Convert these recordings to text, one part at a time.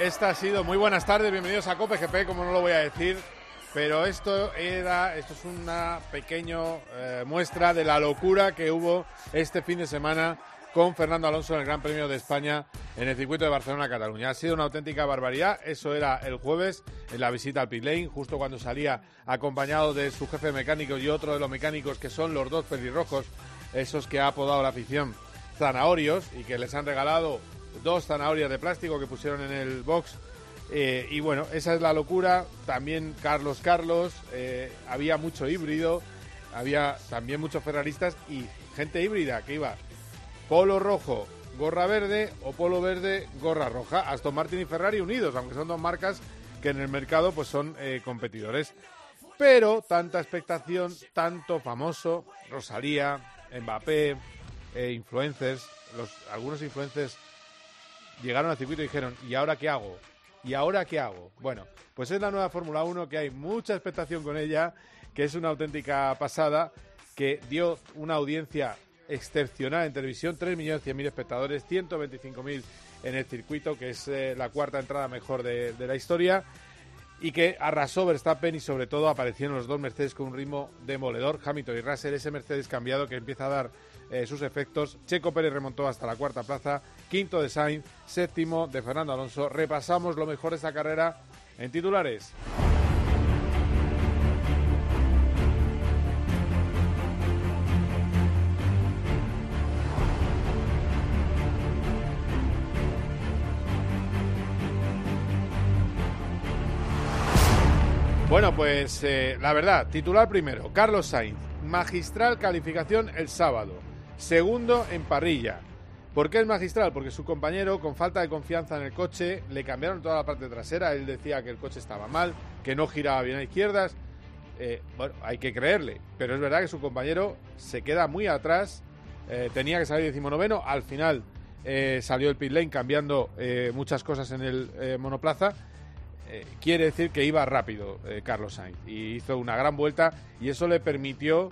Esta, ha sido muy buenas tardes, bienvenidos a Cope GP, como no lo voy a decir, pero esto era, esto es una pequeña muestra de la locura que hubo este fin de semana con Fernando Alonso en el Gran Premio de España en el circuito de Barcelona-Cataluña. Ha sido una auténtica barbaridad. Eso era el jueves en la visita al pit lane, justo cuando salía acompañado de su jefe mecánico y otro de los mecánicos que son los dos pelirrojos, esos que ha apodado la afición zanahorios y que les han regalado dos zanahorias de plástico que pusieron en el box. Eh, y bueno, esa es la locura. También Carlos Carlos, eh, había mucho híbrido, había también muchos ferraristas y gente híbrida que iba polo rojo, gorra verde o polo verde, gorra roja. Aston Martin y Ferrari unidos, aunque son dos marcas que en el mercado pues son eh, competidores. Pero tanta expectación, tanto famoso, Rosalía, Mbappé, influencers, algunos influencers llegaron al circuito y dijeron, ¿y ahora qué hago? ¿Y ahora qué hago? Bueno, pues es la nueva Fórmula 1 que hay mucha expectación con ella, que es una auténtica pasada, que dio una audiencia excepcional en televisión, 3.100.000 espectadores, 125.000 en el circuito, que es eh, la cuarta entrada mejor de, de la historia y que arrasó Verstappen y sobre todo aparecieron los dos Mercedes con un ritmo demoledor, Hamilton y Russell, ese Mercedes cambiado que empieza a dar eh, sus efectos. Checo Pérez remontó hasta la cuarta plaza, quinto de Sainz, séptimo de Fernando Alonso. Repasamos lo mejor de esta carrera en titulares. Bueno, pues eh, la verdad, titular primero, Carlos Sainz, magistral calificación el sábado, segundo en parrilla. ¿Por qué es magistral? Porque su compañero, con falta de confianza en el coche, le cambiaron toda la parte trasera, él decía que el coche estaba mal, que no giraba bien a izquierdas. Eh, bueno, hay que creerle, pero es verdad que su compañero se queda muy atrás, eh, tenía que salir decimonoveno, al final salió el pit lane cambiando muchas cosas en el monoplaza eh, quiere decir que iba rápido eh, Carlos Sainz y hizo una gran vuelta y eso le permitió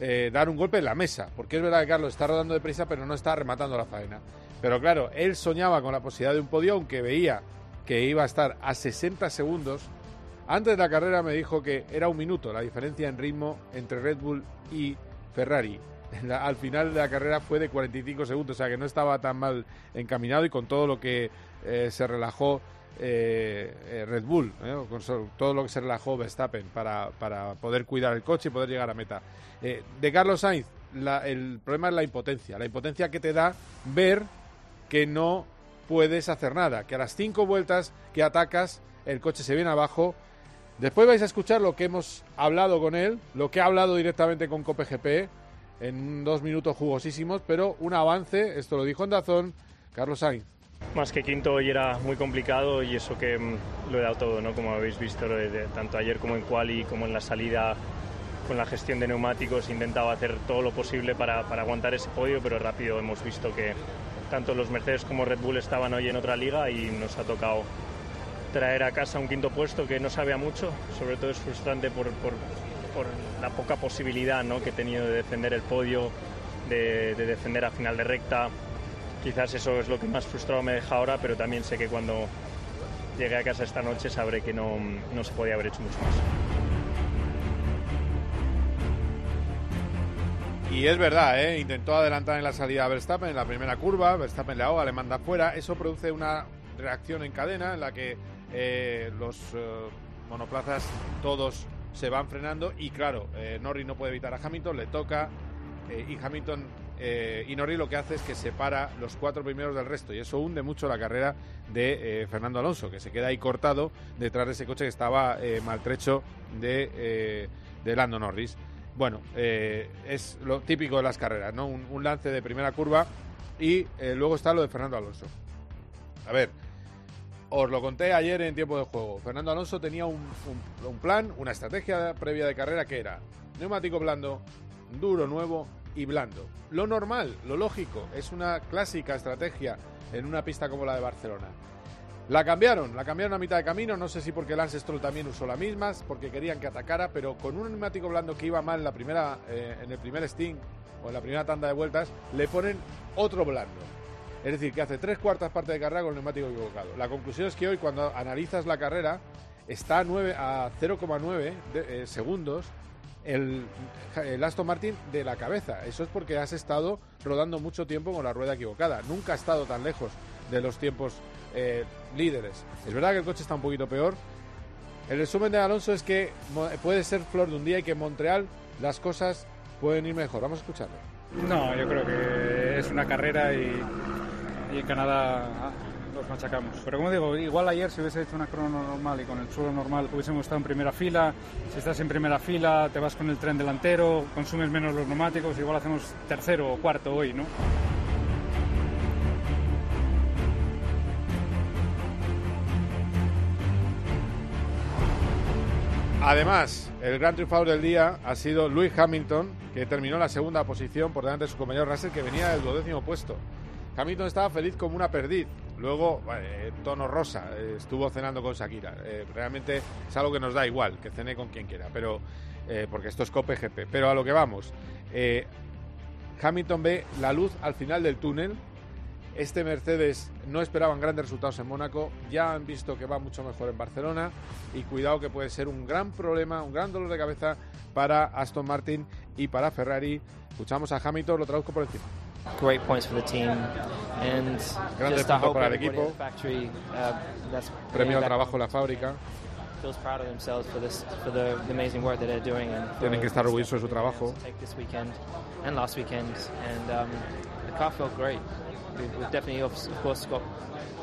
eh, dar un golpe en la mesa, porque es verdad que Carlos está rodando deprisa pero no está rematando la faena. Pero claro, él soñaba con la posibilidad de un podio, aunque veía que iba a estar a 60 segundos. Antes de la carrera me dijo que era un minuto la diferencia en ritmo entre Red Bull y Ferrari. Al final de la carrera fue de 45 segundos, o sea que no estaba tan mal encaminado y con todo lo que se relajó eh, eh, Red Bull, ¿eh? con todo lo que se relajó Verstappen para, para poder cuidar el coche y poder llegar a meta. De Carlos Sainz, el problema es la impotencia, la impotencia que te da ver que no puedes hacer nada, que a las cinco vueltas que atacas el coche se viene abajo. Después vais a escuchar lo que hemos hablado con él, lo que ha hablado directamente con COPGP en dos minutos jugosísimos, pero un avance, esto lo dijo en Dazón, Carlos Sainz. Más que quinto hoy era muy complicado y eso que mm, lo he dado todo, ¿no? Como habéis visto, tanto ayer como en quali, como en la salida, con la gestión de neumáticos, intentaba hacer todo lo posible para, para aguantar ese podio, pero rápido hemos visto que tanto los Mercedes como Red Bull estaban hoy en otra liga y nos ha tocado traer a casa un quinto puesto que no sabe a mucho, sobre todo es frustrante por, por- por la poca posibilidad ¿no? que he tenido de defender el podio, de, de defender a final de recta. Quizás eso es lo que más frustrado me deja ahora, pero también sé que cuando llegue a casa esta noche sabré que no, no se podía haber hecho mucho más. Y es verdad, ¿eh? intentó adelantar en la salida a Verstappen en la primera curva, Verstappen le ahoga, le manda fuera, eso produce una reacción en cadena en la que eh, los eh, monoplazas todos se van frenando y claro, eh, Norris no puede evitar a Hamilton, le toca eh, y Hamilton eh, y Norris lo que hace es que separa los cuatro primeros del resto y eso hunde mucho la carrera de eh, Fernando Alonso, que se queda ahí cortado detrás de ese coche que estaba eh, maltrecho de, de Lando Norris. Bueno, es lo típico de las carreras, ¿no? Un, lance de primera curva y luego está lo de Fernando Alonso. A ver, os lo conté ayer en tiempo de juego. Fernando Alonso tenía un plan, una estrategia previa de carrera que era neumático blando, duro nuevo y blando. Lo normal, lo lógico, es una clásica estrategia en una pista como la de Barcelona. La cambiaron, la cambiaron a mitad de camino, no sé si porque Lance Stroll también usó la misma, porque querían que atacara, pero con un neumático blando que iba mal en, la primera, eh, en el primer Sting o en la primera tanda de vueltas, le ponen otro blando. Es decir, que hace tres cuartas partes de carrera con el neumático equivocado. La conclusión es que hoy, cuando analizas la carrera, está a, 9, a 0,9 eh, segundos el, Aston Martin de la cabeza. Eso es porque has estado rodando mucho tiempo con la rueda equivocada. Nunca ha estado tan lejos de los tiempos eh, líderes. Es verdad que el coche está un poquito peor. El resumen de Alonso es que puede ser flor de un día y que en Montreal las cosas pueden ir mejor. Vamos a escucharlo. No, yo creo que es una carrera y, y en Canadá los. Pero como digo, igual ayer si hubiese hecho una crono normal y con el suelo normal hubiésemos estado en primera fila, si estás en primera fila te vas con el tren delantero, consumes menos los neumáticos, igual hacemos tercero o cuarto hoy, ¿no? Además, el gran triunfador del día ha sido Lewis Hamilton, que terminó la segunda posición por delante de su compañero Russell, que venía del duodécimo puesto. Hamilton estaba feliz como una perdiz. Luego, tono rosa, eh, estuvo cenando con Shakira. Eh, realmente es algo que nos da igual, que cene con quien quiera, pero eh, porque esto es Cope GP. Pero a lo que vamos, Hamilton ve la luz al final del túnel. Este Mercedes no esperaban grandes resultados en Mónaco, ya han visto que va mucho mejor en Barcelona y cuidado que puede ser un gran problema, un gran dolor de cabeza para Aston Martin y para Ferrari. Escuchamos a Hamilton, lo traduzco por encima. Great points for the team and just I hope para el equipo. factory uh, that's Premio al trabajo la fábrica. feels proud of themselves for this for the, the amazing work that they're doing and tienen que estar orgullosos de su trabajo. Take this weekend and last weekend and um, the car felt great. We've, we've definitely of course got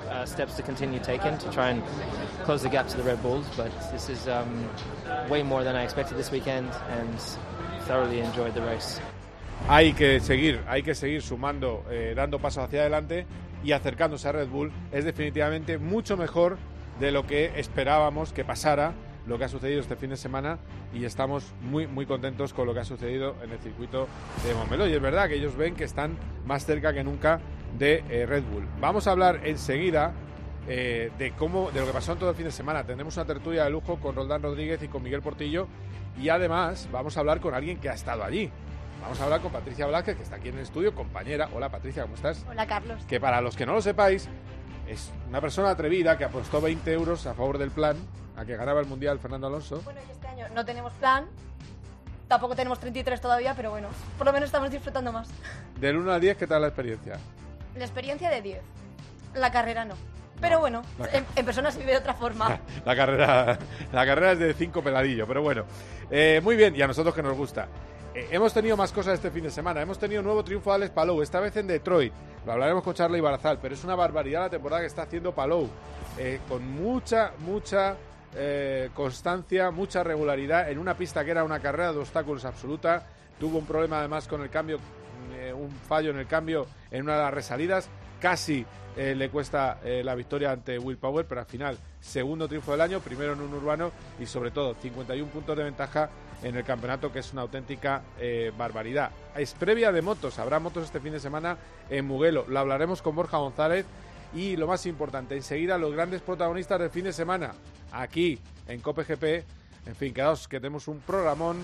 uh, steps to continue taking to try and close the gap to the Red Bulls, but this is um, way more than I expected this weekend and thoroughly enjoyed the race. Hay que seguir, hay que seguir sumando, eh, dando pasos hacia adelante y acercándose a Red Bull. Es definitivamente mucho mejor de lo que esperábamos que pasara lo que ha sucedido este fin de semana y estamos muy muy contentos con lo que ha sucedido en el circuito de Montmeló y es verdad que ellos ven que están más cerca que nunca de eh, Red Bull. Vamos a hablar enseguida eh, de cómo de lo que pasó en todo el fin de semana. Tendremos una tertulia de lujo con Roldán Rodríguez y con Miguel Portillo y además vamos a hablar con alguien que ha estado allí. Vamos a hablar con Patricia Blázquez, que está aquí en el estudio, compañera. Hola Patricia, ¿cómo estás? Hola Carlos. Que para los que no lo sepáis, es una persona atrevida que apostó 20 euros a favor del plan a que ganaba el Mundial Fernando Alonso. Bueno, este año no tenemos plan, tampoco tenemos 33 todavía, pero bueno, por lo menos estamos disfrutando más. Del 1 al 10, ¿qué tal la experiencia? La experiencia de 10, la carrera no. Pero bueno, en, persona se vive de otra forma. La, carrera, la carrera es de 5 peladillo, pero bueno. Eh, muy bien, y a nosotros que nos gusta. Eh, hemos tenido más cosas este fin de semana. Hemos tenido nuevo triunfo de Alex Palou, esta vez en Detroit. Lo hablaremos con Charlie Barazal, pero es una barbaridad la temporada que está haciendo Palou. Eh, con mucha, mucha eh, constancia, mucha regularidad en una pista que era una carrera de obstáculos absoluta. Tuvo un problema además con el cambio, un fallo en el cambio en una de las resalidas. Casi le cuesta la victoria ante Will Power, pero al final, segundo triunfo del año, primero en un urbano y sobre todo 51 puntos de ventaja en el campeonato, que es una auténtica eh, barbaridad. Es previa de motos, habrá motos este fin de semana en Muguelo. Lo hablaremos con Borja González y lo más importante, enseguida los grandes protagonistas del fin de semana, aquí en COPGP. En fin, quedaos que tenemos un programón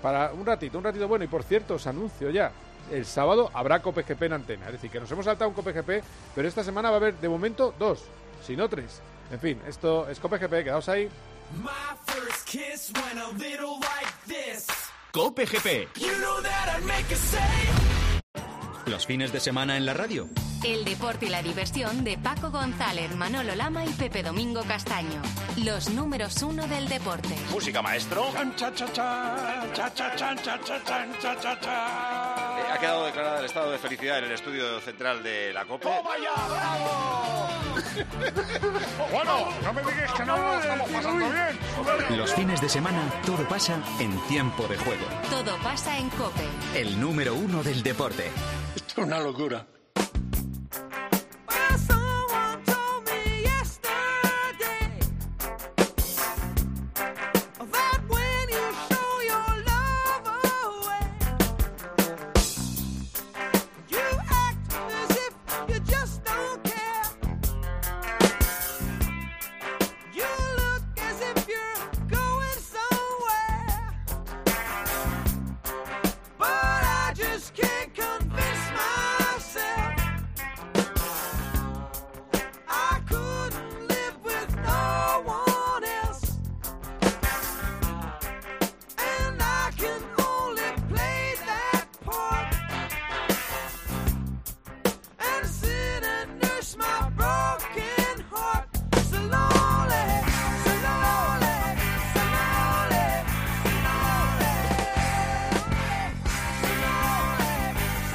para un ratito, un ratito bueno. Y por cierto, os anuncio ya, el sábado habrá COPGP en antena. Es decir, que nos hemos saltado un COPGP, pero esta semana va a haber de momento dos, si no tres. En fin, esto es COPGP, quedaos ahí. My first kiss went a little like this. Cope GP. You know that I'd make a say. Los fines de semana en la radio. El deporte y la diversión de Paco González, Manolo Lama y Pepe Domingo Castaño. Los números uno del deporte. Música maestro. ha quedado declarada el estado de felicidad en el estudio central de la COPE. bueno, no me digas que no lo estamos pasando bien. Los fines de semana todo pasa en tiempo de juego. Todo pasa en COPE. El número uno del deporte. Esto es una locura.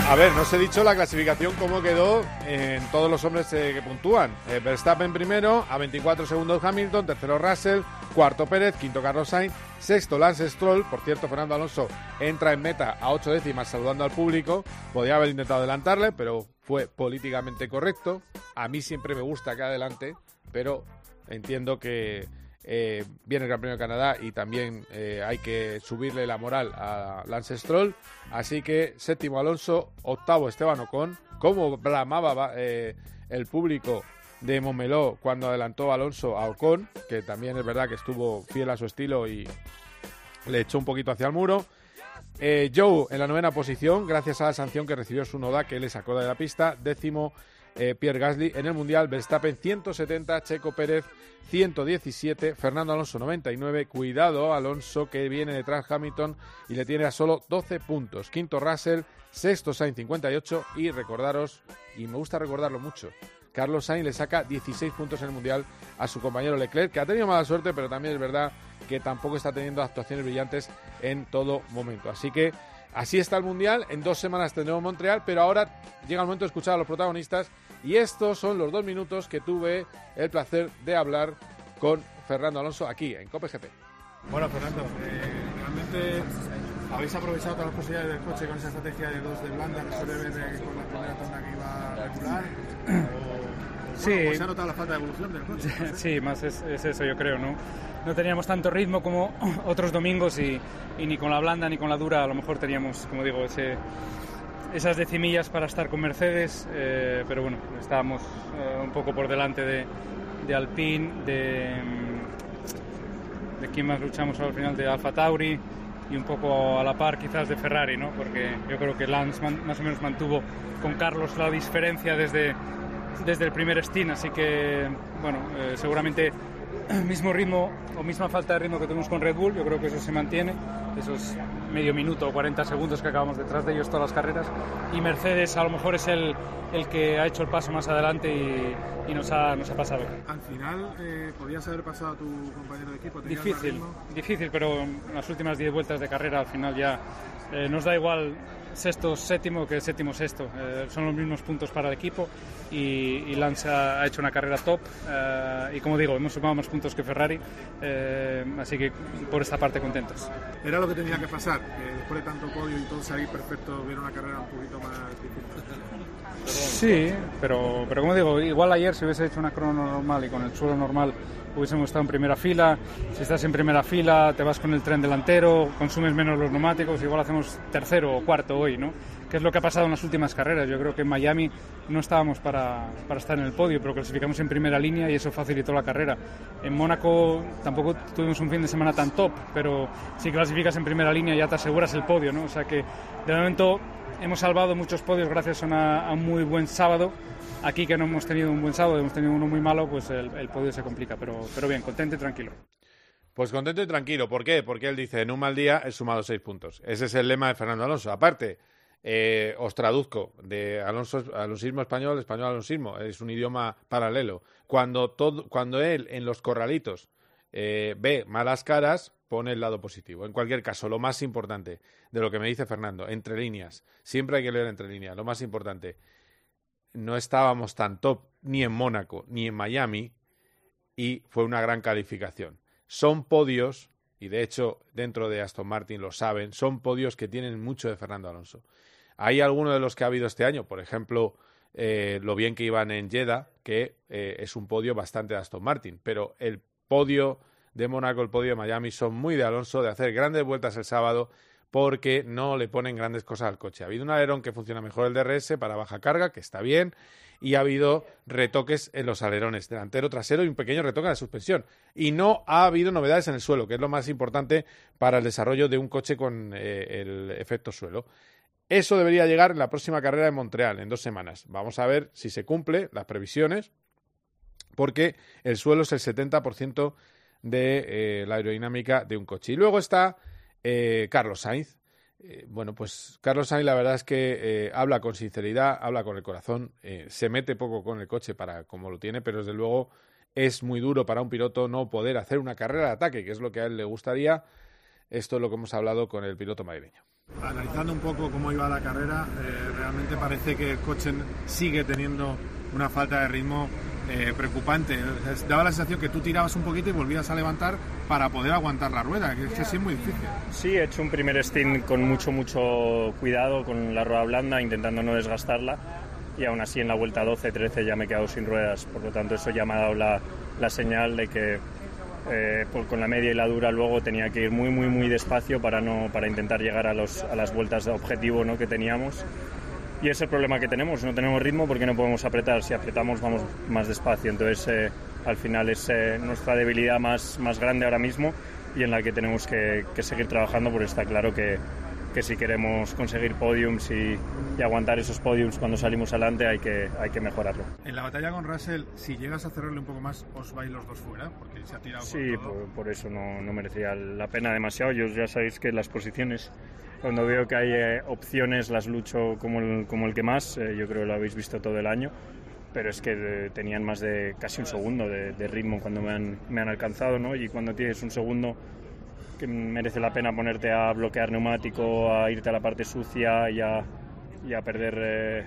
A ver, no os he dicho la clasificación cómo quedó en todos los hombres eh, que puntúan. Eh, Verstappen primero, a 24 segundos Hamilton, tercero Russell, cuarto Pérez, quinto Carlos Sainz, sexto Lance Stroll. Por cierto, Fernando Alonso entra en meta a ocho décimas saludando al público. Podía haber intentado adelantarle, pero fue políticamente correcto. A mí siempre me gusta que adelante, pero entiendo que eh, viene el Gran Premio de Canadá y también eh, hay que subirle la moral a Lance Stroll. Así que séptimo Alonso, octavo Esteban Ocon. Como blamaba eh, el público de Momeló cuando adelantó Alonso a Ocon, que también es verdad que estuvo fiel a su estilo y le echó un poquito hacia el muro. Joe en la novena posición, gracias a la sanción que recibió su noda que le sacó de la pista. Décimo eh, Pierre Gasly en el Mundial, Verstappen 170, Checo Pérez 117, Fernando Alonso 99. Cuidado Alonso que viene detrás Hamilton y le tiene a solo 12 puntos. Quinto Russell, sexto Sainz 58 y recordaros, y me gusta recordarlo mucho, Carlos Sainz le saca 16 puntos en el Mundial a su compañero Leclerc, que ha tenido mala suerte, pero también es verdad que tampoco está teniendo actuaciones brillantes en todo momento. Así que así está el Mundial. En dos semanas tendremos Montreal, pero ahora llega el momento de escuchar a los protagonistas. Y estos son los dos minutos que tuve el placer de hablar con Fernando Alonso aquí en COPGP. Bueno, Fernando, eh, realmente habéis aprovechado todas las posibilidades del coche con esa estrategia de dos de blanda que suele ver eh, con la primera tanda que iba a regular. O, Sí. bueno, pues se ha notado la falta de evolución del coche. no. Sí, más es, es eso, yo creo, ¿no? No teníamos tanto ritmo como otros domingos y, y ni con la blanda ni con la dura a lo mejor teníamos, como digo, ese, esas decimillas para estar con Mercedes, eh, pero bueno, estábamos eh, un poco por delante de, de Alpine, de, mm, de quién más luchamos al final, de Alfa Tauri y un poco a la par quizás de Ferrari, ¿no? Porque yo creo que Lance más o menos mantuvo con Carlos la diferencia desde, desde el primer stint, así que, bueno, eh, seguramente mismo ritmo o misma falta de ritmo que tuvimos con Red Bull, yo creo que eso se mantiene, esos medio minuto o 40 segundos que acabamos detrás de ellos todas las carreras, y Mercedes a lo mejor es el, el que ha hecho el paso más adelante y, y nos, ha, nos ha pasado. Al final, eh, podías haber pasado a tu compañero de equipo. Difícil, difícil, pero en las últimas 10 vueltas de carrera al final ya eh, nos da igual sexto séptimo que séptimo sexto. Eh, son los mismos puntos para el equipo y, y ha, hecho una carrera top eh, y como digo, hemos sumado más puntos que Ferrari, eh, así que por esta parte contentos. Era lo que tenía que pasar, después de tanto podio y todo salir perfecto, hubiera una carrera un poquito más difícil. Sí, pero, pero como digo, igual ayer si hubiese hecho una crono normal y con el suelo normal hubiésemos estado en primera fila. Si estás en primera fila, te vas con el tren delantero, consumes menos los neumáticos, igual hacemos tercero o cuarto hoy, ¿no? Que es lo que ha pasado en las últimas carreras. Yo creo que en Miami no estábamos para, para estar en el podio, pero clasificamos en primera línea y eso facilitó la carrera. En Mónaco tampoco tuvimos un fin de semana tan top, pero si clasificas en primera línea ya te aseguras el podio, ¿no? O sea que de momento hemos salvado muchos podios gracias a, una- a un muy buen sábado. Aquí que no hemos tenido un buen sábado, hemos tenido uno muy malo, pues el, el podio se complica, pero, pero bien, contento y tranquilo. Pues contento y tranquilo. ¿Por qué? Porque él dice, en un mal día he sumado seis puntos. Ese es el lema de Fernando Alonso. Aparte, eh, os traduzco, de Alonso, alonsismo español, español alonsismo. Es un idioma paralelo. Cuando, todo, cuando él, en los corralitos, eh, ve malas caras, pone el lado positivo. En cualquier caso, lo más importante de lo que me dice Fernando, entre líneas, siempre hay que leer entre líneas, lo más importante, no estábamos tan top ni en Mónaco ni en Miami y fue una gran calificación. Son podios, y de hecho dentro de Aston Martin lo saben, son podios que tienen mucho de Fernando Alonso. Hay algunos de los que ha habido este año, por ejemplo, eh, lo bien que iban en Jeddah, que eh, es un podio bastante de Aston Martin, pero el podio de Mónaco, el podio de Miami son muy de Alonso, de hacer grandes vueltas el sábado, porque no le ponen grandes cosas al coche. Ha habido un alerón que funciona mejor el DRS para baja carga, que está bien, y ha habido retoques en los alerones delantero, trasero y un pequeño retoque en la suspensión. Y no ha habido novedades en el suelo, que es lo más importante para el desarrollo de un coche con eh, el efecto suelo. Eso debería llegar en la próxima carrera de Montreal, en dos semanas. Vamos a ver si se cumple las previsiones, porque el suelo es el 70% de eh, la aerodinámica de un coche. Y luego está eh, Carlos Sainz. Eh, bueno, pues Carlos Sainz la verdad es que habla con sinceridad, habla con el corazón, se mete poco con el coche para como lo tiene, pero desde luego es muy duro para un piloto no poder hacer una carrera de ataque, que es lo que a él le gustaría. Esto es lo que hemos hablado con el piloto madrileño. Analizando un poco cómo iba la carrera, realmente parece que el coche sigue teniendo una falta de ritmo eh, preocupante. Daba la sensación que tú tirabas un poquito y volvías a levantar para poder aguantar la rueda, que es sí muy difícil. Sí, he hecho un primer stint con mucho, mucho cuidado con la rueda blanda, intentando no desgastarla. Y aún así en la vuelta 12-13 ya me he quedado sin ruedas. Por lo tanto, eso ya me ha dado la, la señal de que eh, con la media y la dura luego tenía que ir muy, muy, muy despacio para, no, para intentar llegar a, los, a las vueltas de objetivo ¿no? que teníamos y es el problema que tenemos, no tenemos ritmo porque no podemos apretar, si apretamos vamos más despacio, entonces eh, al final es eh, nuestra debilidad más, más grande ahora mismo y en la que tenemos que, seguir trabajando porque está claro que, que si queremos conseguir podiums y, y, aguantar esos podiums cuando salimos adelante hay que, hay que mejorarlo. En la batalla con Russell, si llegas a cerrarle un poco más, os vais los dos fuera, porque se ha tirado Sí, por, por, eso no, no merecía la pena demasiado. Yo ya sabéis que las posiciones cuando veo que hay eh, opciones las lucho como el, como el que más, eh, yo creo que lo habéis visto todo el año, pero es que eh, tenían más de casi un segundo de, ritmo cuando me han, me han, alcanzado, ¿no? Y cuando tienes un segundo que merece la pena ponerte a bloquear neumático, a irte a la parte sucia y a, y a perder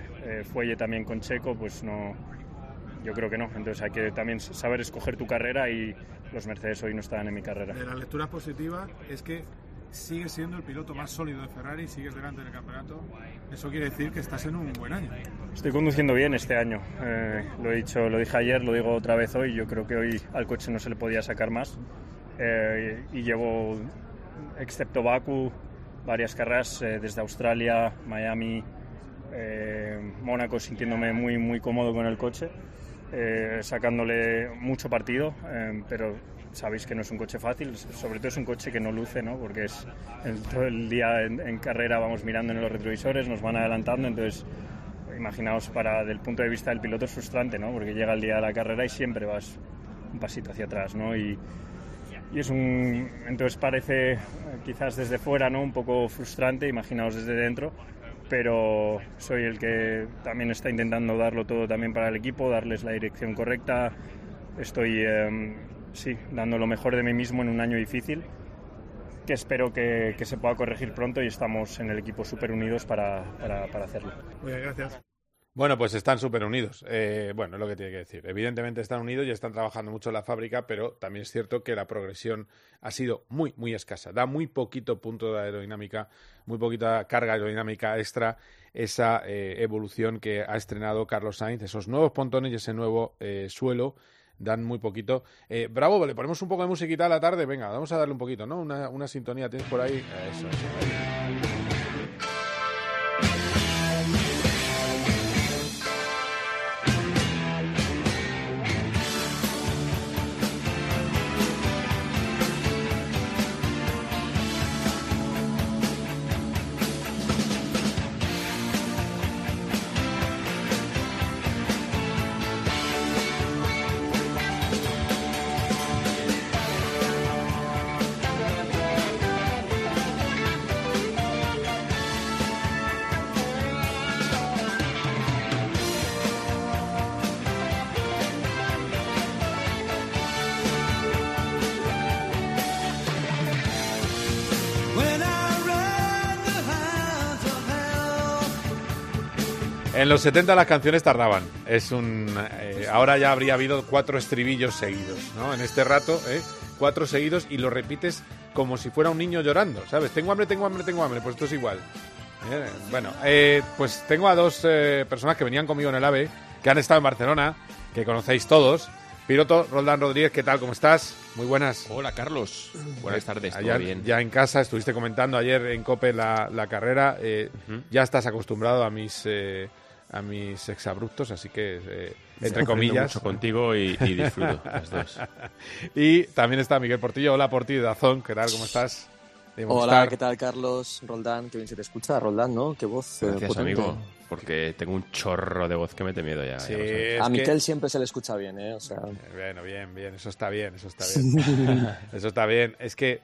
fuelle también con Checo, pues no, yo creo que no. Entonces hay que también saber escoger tu carrera y los Mercedes hoy no están en mi carrera. La lectura positiva es que sigues siendo el piloto más sólido de Ferrari, sigues delante del campeonato. Eso quiere decir que estás en un buen año. Estoy conduciendo bien este año. Eh, lo he dicho, lo dije ayer, lo digo otra vez hoy. Yo creo que hoy al coche no se le podía sacar más. Eh, y llevo, excepto Baku, varias carreras eh, desde Australia, Miami, Mónaco, sintiéndome muy, muy cómodo con el coche. sacándole mucho partido, pero sabéis que no es un coche fácil, sobre todo es un coche que no luce, ¿no? porque es todo el día en, carrera vamos mirando en los retrovisores, nos van adelantando, entonces imaginaos para del punto de vista del piloto es frustrante, ¿no? porque llega el día de la carrera y siempre vas un pasito hacia atrás, ¿no? y, y es un entonces parece quizás desde fuera no un poco frustrante imaginaos desde dentro pero soy el que también está intentando darlo todo también para el equipo darles la dirección correcta estoy em, sí, dando lo mejor de mí mismo en un año difícil, que espero que, se pueda corregir pronto y estamos en el equipo súper unidos para, para, hacerlo. Muy bien, gracias. Bueno, pues están súper unidos. Eh, bueno, es lo que tiene que decir. Evidentemente están unidos y están trabajando mucho en la fábrica, pero también es cierto que la progresión ha sido muy, muy escasa. Da muy poquito punto de aerodinámica, muy poquita carga aerodinámica extra esa eh, evolución que ha estrenado Carlos Sainz, esos nuevos pontones y ese nuevo eh, suelo dan muy poquito. Eh, bravo, le ponemos un poco de musiquita a la tarde. Venga, vamos a darle un poquito, ¿no? Una, una sintonía tienes por ahí. Eso, eso. Los 70 las canciones tardaban. Es un, eh, ahora ya habría habido cuatro estribillos seguidos, ¿no? En este rato, ¿eh? cuatro seguidos y lo repites como si fuera un niño llorando, ¿sabes? Tengo hambre, tengo hambre, tengo hambre. Pues esto es igual. Eh, bueno, eh, pues tengo a dos personas que venían conmigo en el AVE, que han estado en Barcelona, que conocéis todos. Piloto Roldán Rodríguez, ¿qué tal? ¿Cómo estás? Muy buenas. Hola, Carlos. Buenas tardes, Allá, ¿todo bien? Ya en casa, estuviste comentando ayer en COPE la, la carrera. eh, Ya estás acostumbrado a mis, eh, a mis exabruptos, así que, eh, entre comillas. mucho contigo y, y disfruto las dos. y también está Miguel Portillo. Hola, Portillo de Dazón. ¿Qué tal? ¿Cómo estás? Hola. ¿qué tal, Carlos? Roldán, qué bien se te escucha, Roldán, ¿no? Qué voz. eh, Gracias, potente. amigo, porque tengo un chorro de voz que mete miedo ya. Sí, ya A que- Miquel siempre se le escucha bien, ¿eh? O sea, Bueno, bien, bien, eso está bien, eso está bien. eso está bien. Es que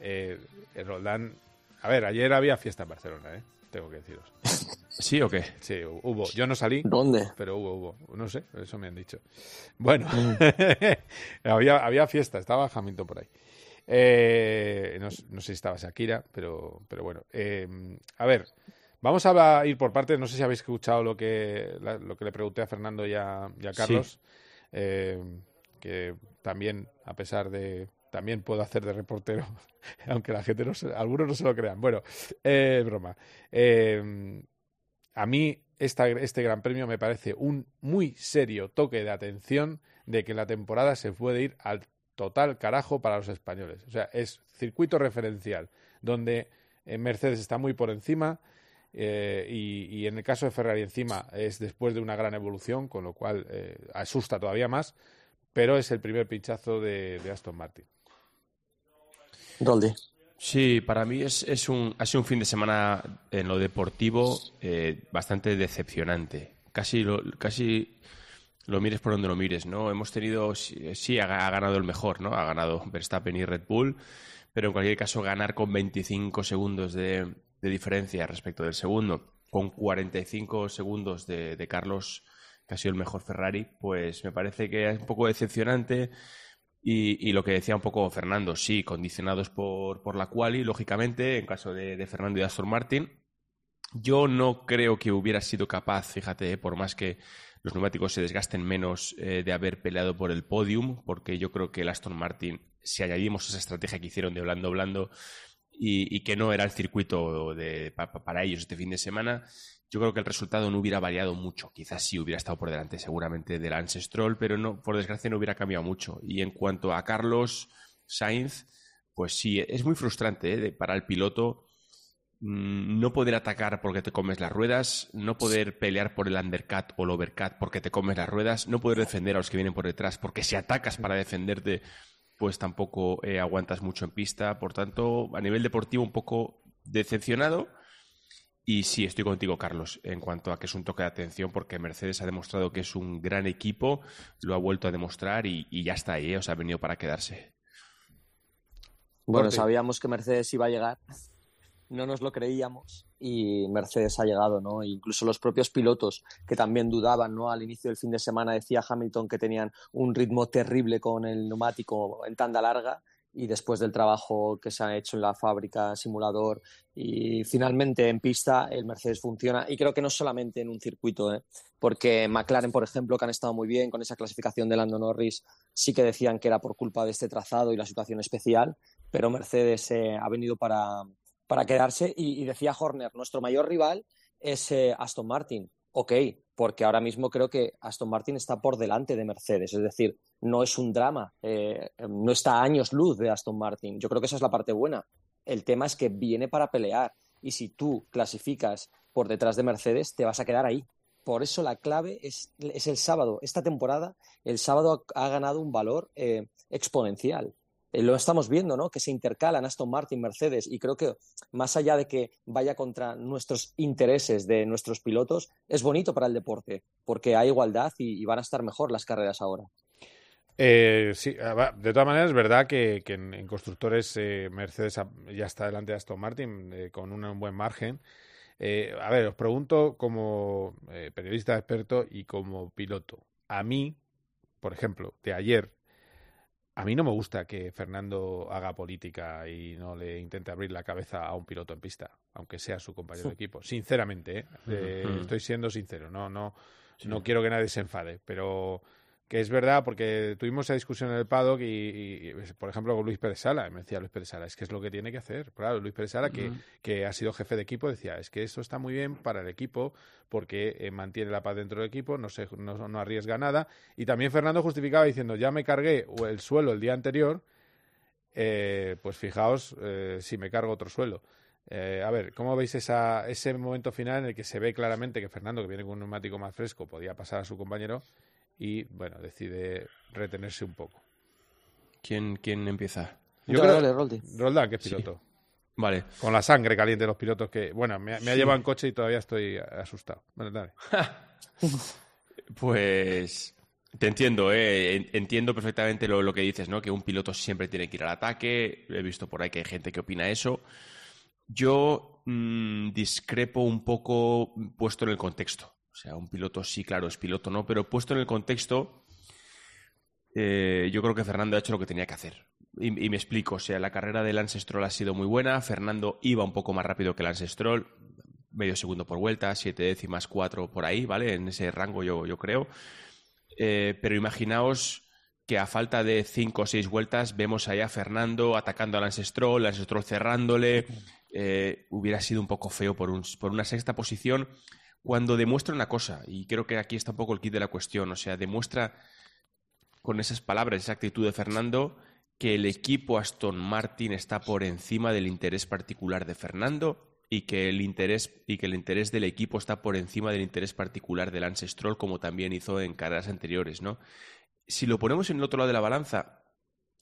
eh, Roldán. A ver, ayer había fiesta en Barcelona, ¿eh? Tengo que deciros. ¿Sí o qué? Sí, hubo. Yo no salí. ¿Dónde? Pero hubo, hubo. No sé, eso me han dicho. Bueno, había, había fiesta, estaba Hamilton por ahí. Eh, no, sé si estaba Shakira, pero, pero bueno. Eh, a ver, vamos a ir por partes. No sé si habéis escuchado lo que, la- lo que le pregunté a Fernando y a, y a Sí. Carlos. Eh, que también, a pesar de. También puedo hacer de reportero, aunque la gente no se- algunos no se lo crean. Bueno, eh, broma. Eh, a mí esta- este Gran Premio me parece un muy serio toque de atención de que la temporada se puede ir al total carajo para los españoles. O sea, es circuito referencial, donde eh, Mercedes está muy por encima eh, y, en el caso de Ferrari encima es después de una gran evolución, con lo cual eh, asusta todavía más, pero es el primer pinchazo de Aston Martin. Roldi. Sí, para mí es, es un, ha sido un fin de semana en lo deportivo eh, bastante decepcionante. Casi lo, casi lo mires por donde lo mires, ¿no? Hemos tenido, sí, ha ganado el mejor, ¿no? Ha ganado Verstappen y Red Bull, pero en cualquier caso ganar con 25 segundos de, de diferencia respecto del segundo, con 45 segundos de, de Carlos, que ha sido el mejor Ferrari, pues me parece que es un poco decepcionante. Y, y lo que decía un poco Fernando, sí, condicionados por, por la quali, lógicamente, en caso de, Fernando y Aston Martin. Yo no creo que hubiera sido capaz, fíjate, por más que los neumáticos se desgasten menos, eh, de haber peleado por el podium, porque yo creo que el Aston Martin, si añadimos esa estrategia que hicieron de blando blando y, y que no era el circuito de, pa- pa- para ellos este fin de semana, yo creo que el resultado no hubiera variado mucho. Quizás sí hubiera estado por delante seguramente del Lance Stroll, pero no, por desgracia no hubiera cambiado mucho. Y en cuanto a Carlos Sainz, pues sí, es muy frustrante ¿eh? para el piloto mm, no poder atacar porque te comes las ruedas, no poder pelear por el undercut o el overcut porque te comes las ruedas, no poder defender a los que vienen por detrás porque si atacas para defenderte, pues tampoco eh, aguantas mucho en pista. Por tanto, a nivel deportivo un poco decepcionado. Y sí, estoy contigo, Carlos, en cuanto a que es un toque de atención, porque Mercedes ha demostrado que es un gran equipo, lo ha vuelto a demostrar y, y ya está ahí, ¿eh? o sea, ha venido para quedarse. Bueno, Corte. sabíamos que Mercedes iba a llegar, no nos lo creíamos y Mercedes ha llegado, ¿no? Incluso los propios pilotos que también dudaban, ¿no? Al inicio del fin de semana decía Hamilton que tenían un ritmo terrible con el neumático en tanda larga y después del trabajo que se ha hecho en la fábrica, simulador y finalmente en pista, el Mercedes funciona y creo que no solamente en un circuito, ¿eh? porque McLaren, por ejemplo, que han estado muy bien con esa clasificación de Lando Norris, sí que decían que era por culpa de este trazado y la situación especial, pero Mercedes eh, ha venido para, para quedarse y, decía Horner, nuestro mayor rival es eh, Aston Martin. Ok, porque ahora mismo creo que Aston Martin está por delante de Mercedes, es decir, no es un drama, eh, no está a años luz de Aston Martin. Yo creo que esa es la parte buena. El tema es que viene para pelear y si tú clasificas por detrás de Mercedes, te vas a quedar ahí. Por eso la clave es, es el sábado. Esta temporada, el sábado ha, ha ganado un valor eh, exponencial. Eh, lo estamos viendo, ¿no? Que se intercalan Aston Martin, Mercedes, y creo que más allá de que vaya contra nuestros intereses de nuestros pilotos, es bonito para el deporte, porque hay igualdad y, van a estar mejor las carreras ahora. Eh, sí, ah, de todas maneras es verdad que, en, constructores eh, Mercedes ya está delante de Aston Martin con un, un buen margen. A ver, os pregunto como periodista experto y como piloto. A mí, por ejemplo, de ayer a mí no me gusta que Fernando haga política y no le intente abrir la cabeza a un piloto en pista, aunque sea su compañero de equipo. Sinceramente, ¿eh? Eh, estoy siendo sincero, no, no, no quiero que nadie se enfade, pero que es verdad, porque tuvimos esa discusión en el paddock y, por ejemplo, con Luis Pérez Sala, me decía Luis Pérez Sala, es que es lo que tiene que hacer. Claro, Luis Pérez Sala, que, que, ha sido jefe de equipo, decía, es que esto está muy bien para el equipo porque eh, mantiene la paz dentro del equipo, no, se, no, arriesga nada. Y también Fernando justificaba diciendo, ya me cargué el suelo el día anterior, eh, pues fijaos eh, si me cargo otro suelo. a ver, ¿cómo veis esa, ese momento final en el que se ve claramente que Fernando, que viene con un neumático más fresco, podía pasar a su compañero? Y bueno, decide retenerse un poco. ¿Quién, quién empieza? Yo creo que Roldán, que es piloto. Vale. Con la sangre caliente de los pilotos que, bueno, me, ha llevado en coche y todavía estoy asustado. Bueno, dale. pues te entiendo, ¿eh? entiendo perfectamente lo, que dices, ¿no? Que un piloto siempre tiene que ir al ataque. He visto por ahí que hay gente que opina eso. Yo mm, discrepo un poco puesto en el contexto. O sea, un piloto sí, claro, es piloto, ¿no? Pero puesto en el contexto, eh, yo creo que Fernando ha hecho lo que tenía que hacer. Y, me explico, o sea, la carrera de Lance Stroll ha sido muy buena, Fernando iba un poco más rápido que Lance Stroll, medio segundo por vuelta, siete décimas, cuatro por ahí, ¿vale? En ese rango yo, yo creo. Eh, pero imaginaos que a falta de cinco o seis vueltas vemos allá a Fernando atacando a Lance Stroll, Lance Stroll cerrándole. Eh, hubiera sido un poco feo por, un, por una sexta posición cuando demuestra una cosa, y creo que aquí está un poco el kit de la cuestión, o sea, demuestra con esas palabras, esa actitud de Fernando, que el equipo Aston Martin está por encima del interés particular de Fernando y que el interés y que el interés del equipo está por encima del interés particular de Lance Stroll, como también hizo en carreras anteriores, ¿no? Si lo ponemos en el otro lado de la balanza,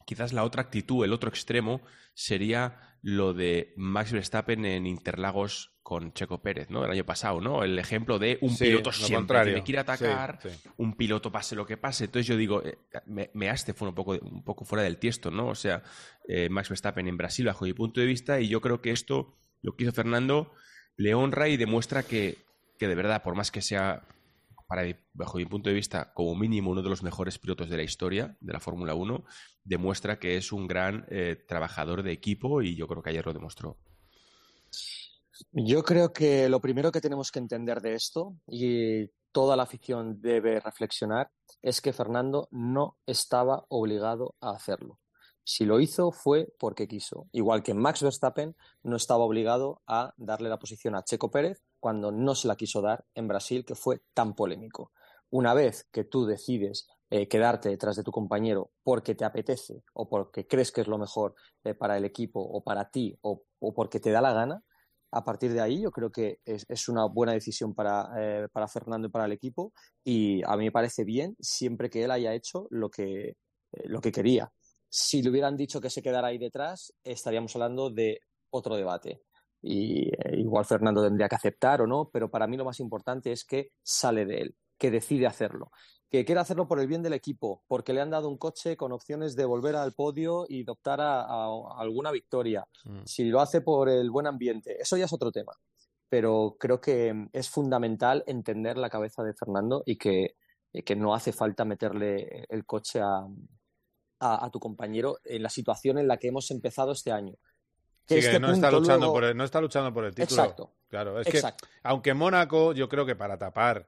quizás la otra actitud, el otro extremo, sería lo de Max Verstappen en Interlagos con Checo Pérez, ¿no? El año pasado, ¿no? El ejemplo de un piloto siempre tiene que ir a atacar, un piloto pase lo que pase. Entonces yo digo, eh, me, me, haste fue un poco, un poco fuera del tiesto, ¿no? O sea, eh, Max Verstappen en Brasil, bajo mi punto de vista, y yo creo que esto, lo que hizo Fernando, le honra y demuestra que, que de verdad, por más que sea, para, bajo mi punto de vista, como mínimo uno de los mejores pilotos de la historia de la Fórmula 1, demuestra que es un gran eh, trabajador de equipo y yo creo que ayer lo demostró. Yo creo que lo primero que tenemos que entender de esto, y toda la afición debe reflexionar, es que Fernando no estaba obligado a hacerlo. Si lo hizo fue porque quiso. Igual que Max Verstappen no estaba obligado a darle la posición a Checo Pérez cuando no se la quiso dar en Brasil, que fue tan polémico. Una vez que tú decides eh, quedarte detrás de tu compañero porque te apetece o porque crees que es lo mejor eh, para el equipo o para ti o porque te da la gana, a partir de ahí yo creo que es, una buena decisión eh, para, Fernando y para el equipo y a mí me parece bien siempre que él haya hecho lo que, eh, lo que quería. Si le hubieran dicho que se quedara ahí detrás, estaríamos hablando de otro debate. Y eh, igual Fernando tendría que aceptar o no, pero para mí lo más importante es que sale de él, que decide hacerlo que quiere hacerlo por el bien del equipo, porque le han dado un coche con opciones de volver al podio y de optar a, alguna victoria. Mm. Si lo hace por el buen ambiente, eso ya es otro tema. Pero creo que es fundamental entender la cabeza de Fernando y que, no hace falta meterle el coche a, tu compañero en la situación en la que hemos empezado este año. Que este no, está luchando por el, no está luchando por el título. Exacto. Claro, es que aunque Mónaco, yo creo que para tapar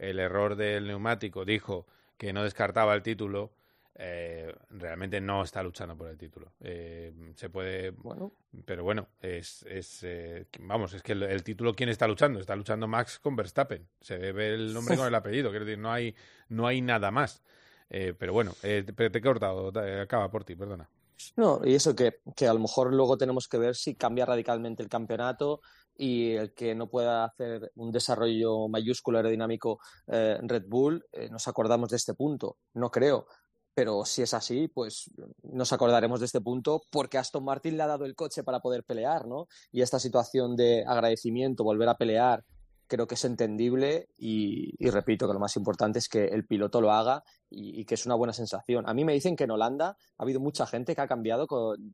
el error del neumático, dijo que no descartaba el título, eh, realmente no está luchando por el título. Eh, se puede, bueno. pero bueno, es, es eh, vamos, es que el, título quién está luchando, está luchando Max con Verstappen. Se ve el nombre con el apellido, quiero decir, no hay, no hay nada más. pero bueno, te, te he cortado, acaba por ti, perdona. No, y eso que, que a lo mejor luego tenemos que ver si cambia radicalmente el campeonato y el que no pueda hacer un desarrollo mayúsculo aerodinámico eh, Red Bull, eh, nos acordamos de este punto. No creo. Pero si es así, pues nos acordaremos de este punto porque Aston Martin le ha dado el coche para poder pelear, ¿no? Y esta situación de agradecimiento, volver a pelear, creo que es entendible y, repito que lo más importante es que el piloto lo haga y, que es una buena sensación. A mí me dicen que en Holanda ha habido mucha gente que ha cambiado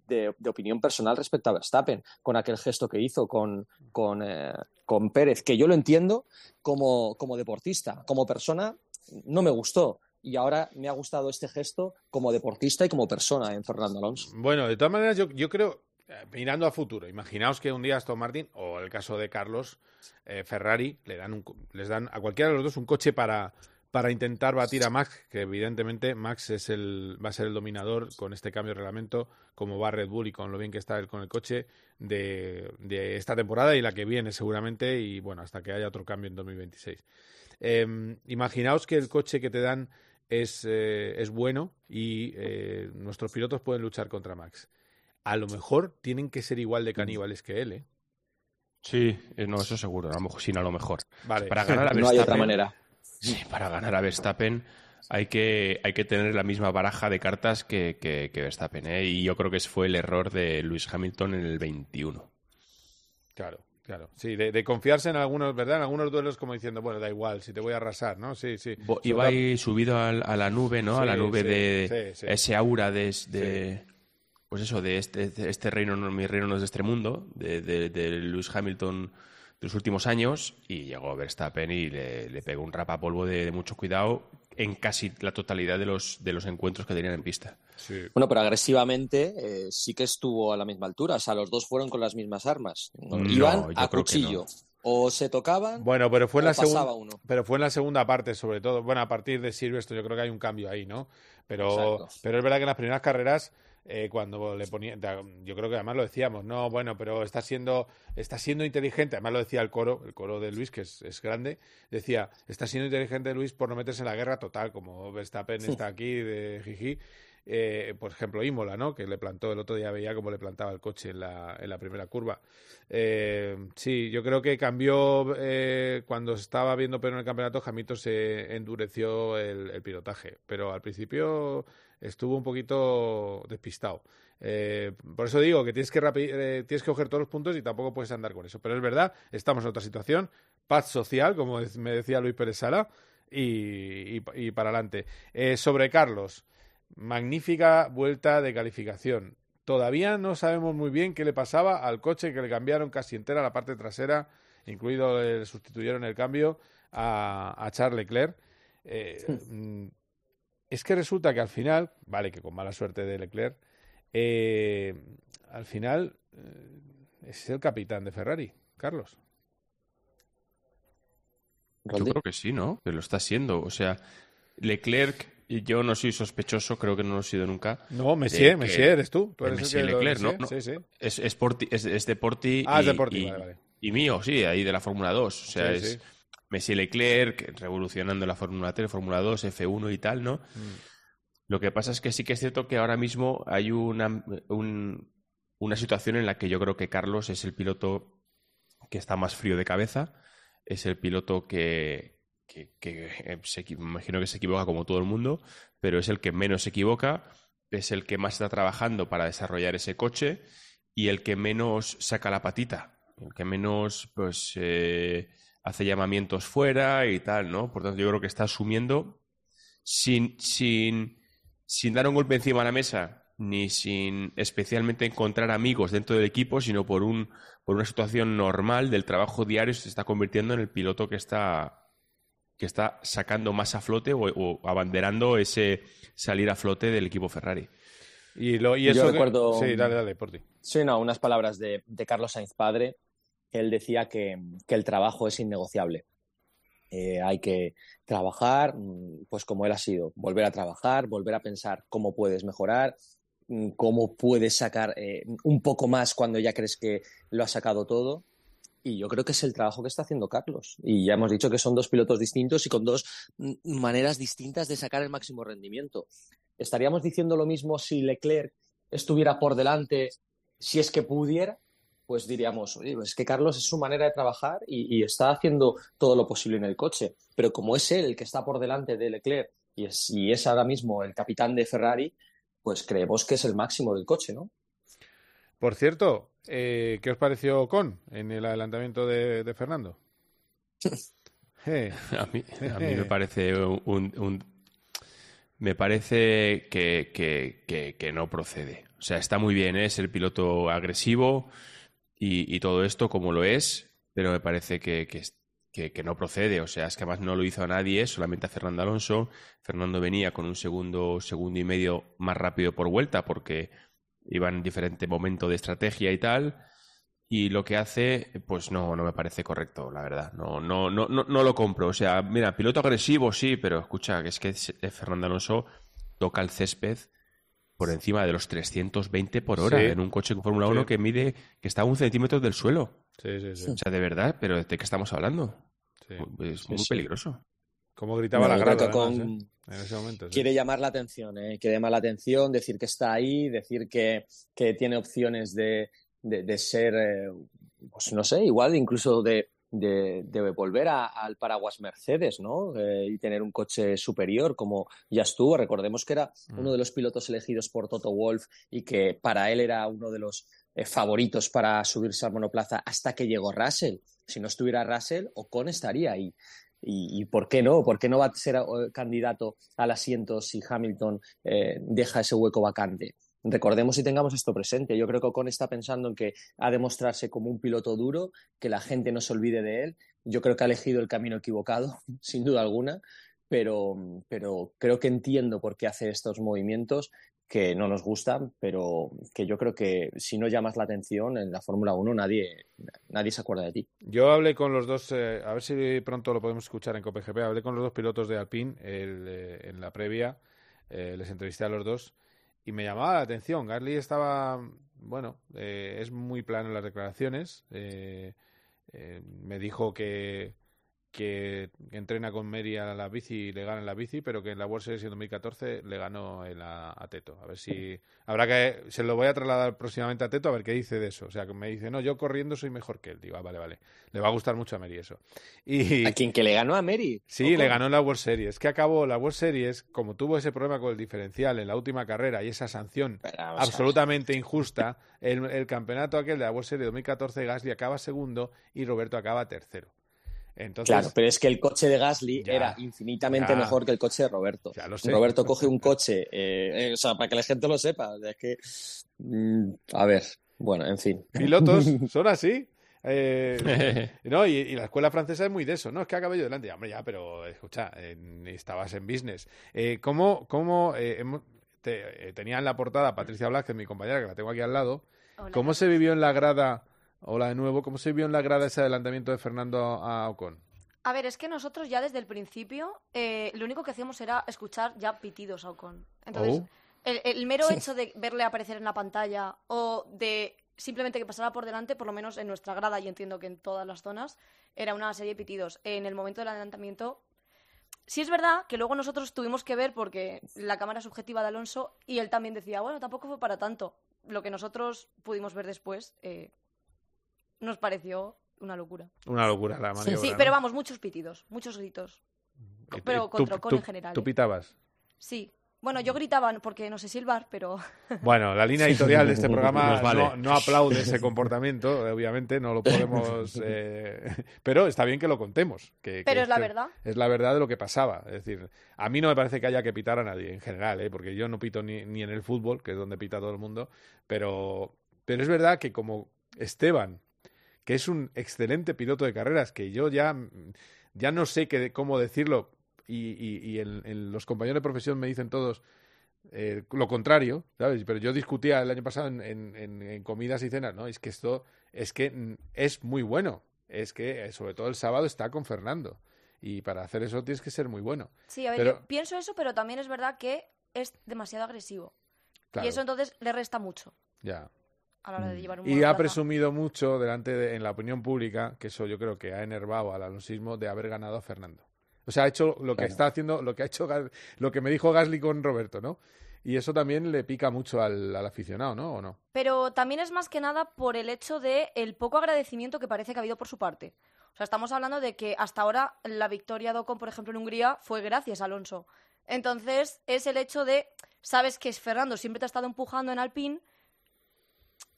de, opinión personal respecto a Verstappen con aquel gesto que hizo con, con, eh, Pérez, que yo lo entiendo como, como deportista, como persona no me gustó y ahora me ha gustado este gesto como deportista y como persona en Fernando Alonso. Bueno, de todas maneras, yo, yo creo, eh, mirando a futuro, imaginaos que un día Aston Martin, o el caso de Carlos eh, Ferrari, le dan un, les dan a cualquiera de los dos un coche para, para intentar batir a Max, que evidentemente Max es el, va a ser el dominador con este cambio de reglamento, como va Red Bull y con lo bien que está él con el coche de, esta temporada y la que viene seguramente, y bueno, hasta que haya otro cambio en 2026. Eh, imaginaos que el coche que te dan es, eh, es bueno y eh, nuestros pilotos pueden luchar contra Max. A lo mejor tienen que ser igual de caníbales que él, ¿eh? Sí, eh, no, eso seguro, a lo mejor, sin a lo mejor. Vale. Para ganar a No hay otra Verstappen- manera. Sí, para ganar a Verstappen hay que, hay que tener la misma baraja de cartas que, que, que Verstappen, ¿eh? Y yo creo que ese fue el error de Lewis Hamilton en el 21. Claro, claro. Sí, de, de confiarse en algunos, ¿verdad? En algunos duelos como diciendo, bueno, da igual, si te voy a arrasar, ¿no? Sí, sí. Iba ahí subido a, la nube, ¿no? a la nube sí, de sí, sí. ese aura de, de- pues eso, de este, de este reino, no, mi reino no es de este mundo, de, de, de Lewis Hamilton de los últimos años, y llegó Verstappen y le, le pegó un rapapolvo de, de mucho cuidado en casi la totalidad de los, de los encuentros que tenían en pista. Bueno, pero agresivamente eh, sí que estuvo a la misma altura. O sea, los dos fueron con las mismas armas. No, Iban a cuchillo. O se tocaban. Bueno, pero fue en o la segunda, pasaba uno. pero fue en la segunda parte, sobre todo. Bueno, a partir de Silverstone, yo creo que hay un cambio ahí, ¿no? Pero, Exacto. pero es verdad que en las primeras carreras, eh, cuando le ponía, yo creo que además lo decíamos, no, bueno, pero está siendo, está siendo inteligente. Además lo decía el coro, el coro de Luis, que es, es grande, decía, está siendo inteligente Luis por no meterse en la guerra total, como Verstappen Sí. está aquí de jiji. Eh, por ejemplo, Imola, ¿no? Que le plantó el otro día, veía cómo le plantaba el coche en la, en la primera curva. Eh, sí, yo creo que cambió eh, cuando estaba viendo pero en el campeonato, Hamilton se endureció el, el pilotaje, pero al principio estuvo un poquito despistado. Eh, por eso digo que tienes que, eh, tienes que coger todos los puntos y tampoco puedes andar con eso. Pero es verdad, estamos en otra situación, paz social, como me decía Luis Pérez Sala, y, y, y para adelante. Eh, sobre Carlos, magnífica vuelta de calificación. Todavía no sabemos muy bien qué le pasaba al coche que le cambiaron casi entera la parte trasera, incluido le sustituyeron el cambio a, a Charles Leclerc. Eh, mm, es que resulta que al final, vale, que con mala suerte de Leclerc, eh, al final eh, es el capitán de Ferrari, Carlos. Yo creo que sí, ¿no? Que lo está siendo. O sea, Leclerc, y yo no soy sospechoso, creo que no lo he sido nunca. No, Messier, que- Messier eres tú. Tú eres Messier Leclerc, ¿no? Messier, no. sí, sí. Es, es, es, es de Porti. Ah, es y, de Porti, y- vale, vale. y mío, sí, ahí de la Fórmula 2. O sea, Sí, es sí. Messier Leclerc revolucionando la Fórmula 3, Fórmula 2, F1 y tal, ¿no? Mm. Lo que pasa es que sí que es cierto que ahora mismo hay una, un- una situación en la que yo creo que Carlos es el piloto que está más frío de cabeza, es el piloto que, que, que, eh, se me imagino que se equivoca como todo el mundo, pero es el que menos se equivoca, es el que más está trabajando para desarrollar ese coche y el que menos saca la patita, el que menos pues eh, hace llamamientos fuera y tal, ¿no? Por tanto, yo creo que está asumiendo sin, sin, sin dar un golpe encima de la mesa, ni sin especialmente encontrar amigos dentro del equipo, sino por, un, por una situación normal del trabajo diario, se está convirtiendo en el piloto que está, que está sacando más a flote o, o abanderando ese salir a flote del equipo Ferrari. Y, lo, y Yo eso que- recuerdo- Sí, dale, dale, por ti. Sí, no, unas palabras de, de Carlos Sainz padre, él decía que, el trabajo es innegociable. Eh, hay que trabajar, mm, pues como él ha sido, volver a trabajar, volver a pensar cómo puedes mejorar, mm, cómo puedes sacar eh, un poco más cuando ya crees que lo has sacado todo. Y yo creo que es el trabajo que está haciendo Carlos. Y ya hemos dicho que son dos pilotos distintos y con dos mm, maneras distintas de sacar el máximo rendimiento. ¿Estaríamos diciendo lo mismo si Leclerc estuviera por delante, si es que pudiera? Pues diríamos, oye, pues es que Carlos es su manera de trabajar y, y está haciendo todo lo posible en el coche. Pero como es él el que está por delante de Leclerc y es, y es ahora mismo el capitán de Ferrari, pues creemos que es el máximo del coche, ¿no? Por cierto, eh, ¿qué os pareció con en el adelantamiento de, de Fernando? Eh, A mí, a mí me parece un, un- me parece que, que- que- que no procede. O sea, está muy bien, ¿eh? ser piloto agresivo y, todo esto como lo es, pero me parece que, que, no procede. O sea, es que además no lo hizo a nadie, solamente a Fernando Alonso. Fernando venía con un segundo, segundo y medio más rápido por vuelta porque iba en diferente momento de estrategia y tal. Y lo que hace, pues no, no me parece correcto, la verdad. No, no, no, no, no lo compro. O sea, mira, piloto agresivo sí, pero escucha, que es que Fernando Alonso toca el césped por encima de los 320 por hora en un coche con Fórmula 1 que mide, que está a un centímetro del suelo. Sí, sí, sí. O sea, de verdad, pero ¿de qué estamos hablando? Es muy peligroso. Como gritaba la grada con... ¿eh? en ese momento. Quiere llamar la atención, ¿eh? quiere llamar la atención, decir que está ahí, decir que, que tiene opciones de, de, ser, eh, pues no sé, igual incluso de, de, volver al paraguas Mercedes, ¿no? Eh, y tener un coche superior como ya estuvo. Recordemos que era mm. uno de los pilotos elegidos por Toto Wolf y que para él era uno de los eh, favoritos para subirse al monoplaza hasta que llegó Russell. Si no estuviera Russell, Ocon estaría ahí. Y, por qué no? ¿Por qué no va a ser candidato al asiento si Hamilton deja ese hueco vacante? Recordemos y tengamos esto presente. Yo creo que Ocon está pensando en que ha de mostrarse como un piloto duro, que la gente no se olvide de él. Yo creo que ha elegido el camino equivocado, sin duda alguna, pero, pero creo que entiendo por qué hace estos movimientos que no nos gustan, pero que yo creo que si no llamas la atención en la Fórmula 1 nadie, nadie se acuerda de ti. Yo hablé con los dos, eh, a ver si pronto lo podemos escuchar en COPGP, hablé con los dos pilotos de Alpine eh, en la previa, eh, les entrevisté a los dos y me llamaba la atención. Gasly estaba, bueno, eh, es muy plano en las declaraciones. Eh, eh, me dijo que, que entrena con Mary a la bici y le gana en la bici, pero que en la World Series en 2014 le ganó el a, Teto. A ver si habrá que se lo voy a trasladar próximamente a Teto a ver qué dice de eso. O sea, que me dice, "No, yo corriendo soy mejor que él." Digo, ah, vale, vale. Le va a gustar mucho a Mary eso. Y ¿A quién que le ganó a Mary? Sí, le ganó en la World Series. Que acabó la World Series como tuvo ese problema con el diferencial en la última carrera y esa sanción absolutamente injusta, el, el campeonato aquel de la World Series 2014 Gasly acaba segundo y Roberto acaba tercero claro, pero es que el coche de Gasly era infinitamente mejor que el coche de Roberto. Roberto coge un coche, eh, eh, o sea, para que la gente lo sepa, es que, mm, a ver, bueno, en fin. Pilotos son así. Eh, no, y, la escuela francesa es muy de eso, ¿no? Es que acabé yo delante. Ya, hombre, ya, pero escucha, estabas en business. ¿Cómo, cómo tenía en la portada Patricia Blázquez, mi compañera, que la tengo aquí al lado? ¿Cómo se vivió en la grada Hola de nuevo. ¿Cómo se vio en la grada ese adelantamiento de Fernando a Ocon? A ver, es que nosotros ya desde el principio eh, lo único que hacíamos era escuchar ya pitidos a Ocon. Entonces, oh. el, mero hecho de verle aparecer en la pantalla o de simplemente que pasara por delante, por lo menos en nuestra grada, y entiendo que en todas las zonas, era una serie de pitidos. En el momento del adelantamiento, sí es verdad que luego nosotros tuvimos que ver porque la cámara subjetiva de Alonso y él también decía, bueno, tampoco fue para tanto. Lo que nosotros pudimos ver después, eh, nos pareció una locura. Una locura la maniobra. Sí, pero vamos, muchos pitidos, muchos gritos. Pero contra con en general. ¿Tú ¿eh? pitabas? Sí. Bueno, yo gritaba porque no sé silbar, pero... Bueno, la línea editorial de este programa no, aplaude ese comportamiento, obviamente, no lo podemos... Eh, pero está bien que lo contemos. Que, pero es la verdad. Es la verdad de lo que pasaba. Es decir, a mí no me parece que haya que pitar a nadie en general, ¿eh? porque yo no pito ni, ni en el fútbol, que es donde pita todo el mundo, pero, pero es verdad que como Esteban que es un excelente piloto de carreras, que yo ya, ya no sé qué, cómo decirlo, y, y, en, los compañeros de profesión me dicen todos eh, lo contrario, ¿sabes? Pero yo discutía el año pasado en, en, comidas y cenas, ¿no? Es que esto es que es muy bueno, es que eh, sobre todo el sábado está con Fernando. Y para hacer eso tienes que ser muy bueno. Sí, a ver, yo pienso eso, pero también es verdad que es demasiado agresivo. Y eso entonces le resta mucho. Ya. Mm. Y ha presumido mucho delante de, en la opinión pública, que eso yo creo que ha enervado al alonsismo de haber ganado a Fernando. O sea, ha hecho lo que está haciendo, lo que ha hecho, lo que me dijo Gasly con Roberto, ¿no? Y eso también le pica mucho al, aficionado, ¿no? ¿O no? Pero también es más que nada por el hecho de el poco agradecimiento que parece que ha habido por su parte. O sea, estamos hablando de que hasta ahora la victoria de Ocon, por ejemplo, en Hungría fue gracias a Alonso. Entonces, es el hecho de, sabes que es Fernando siempre te ha estado empujando en Alpine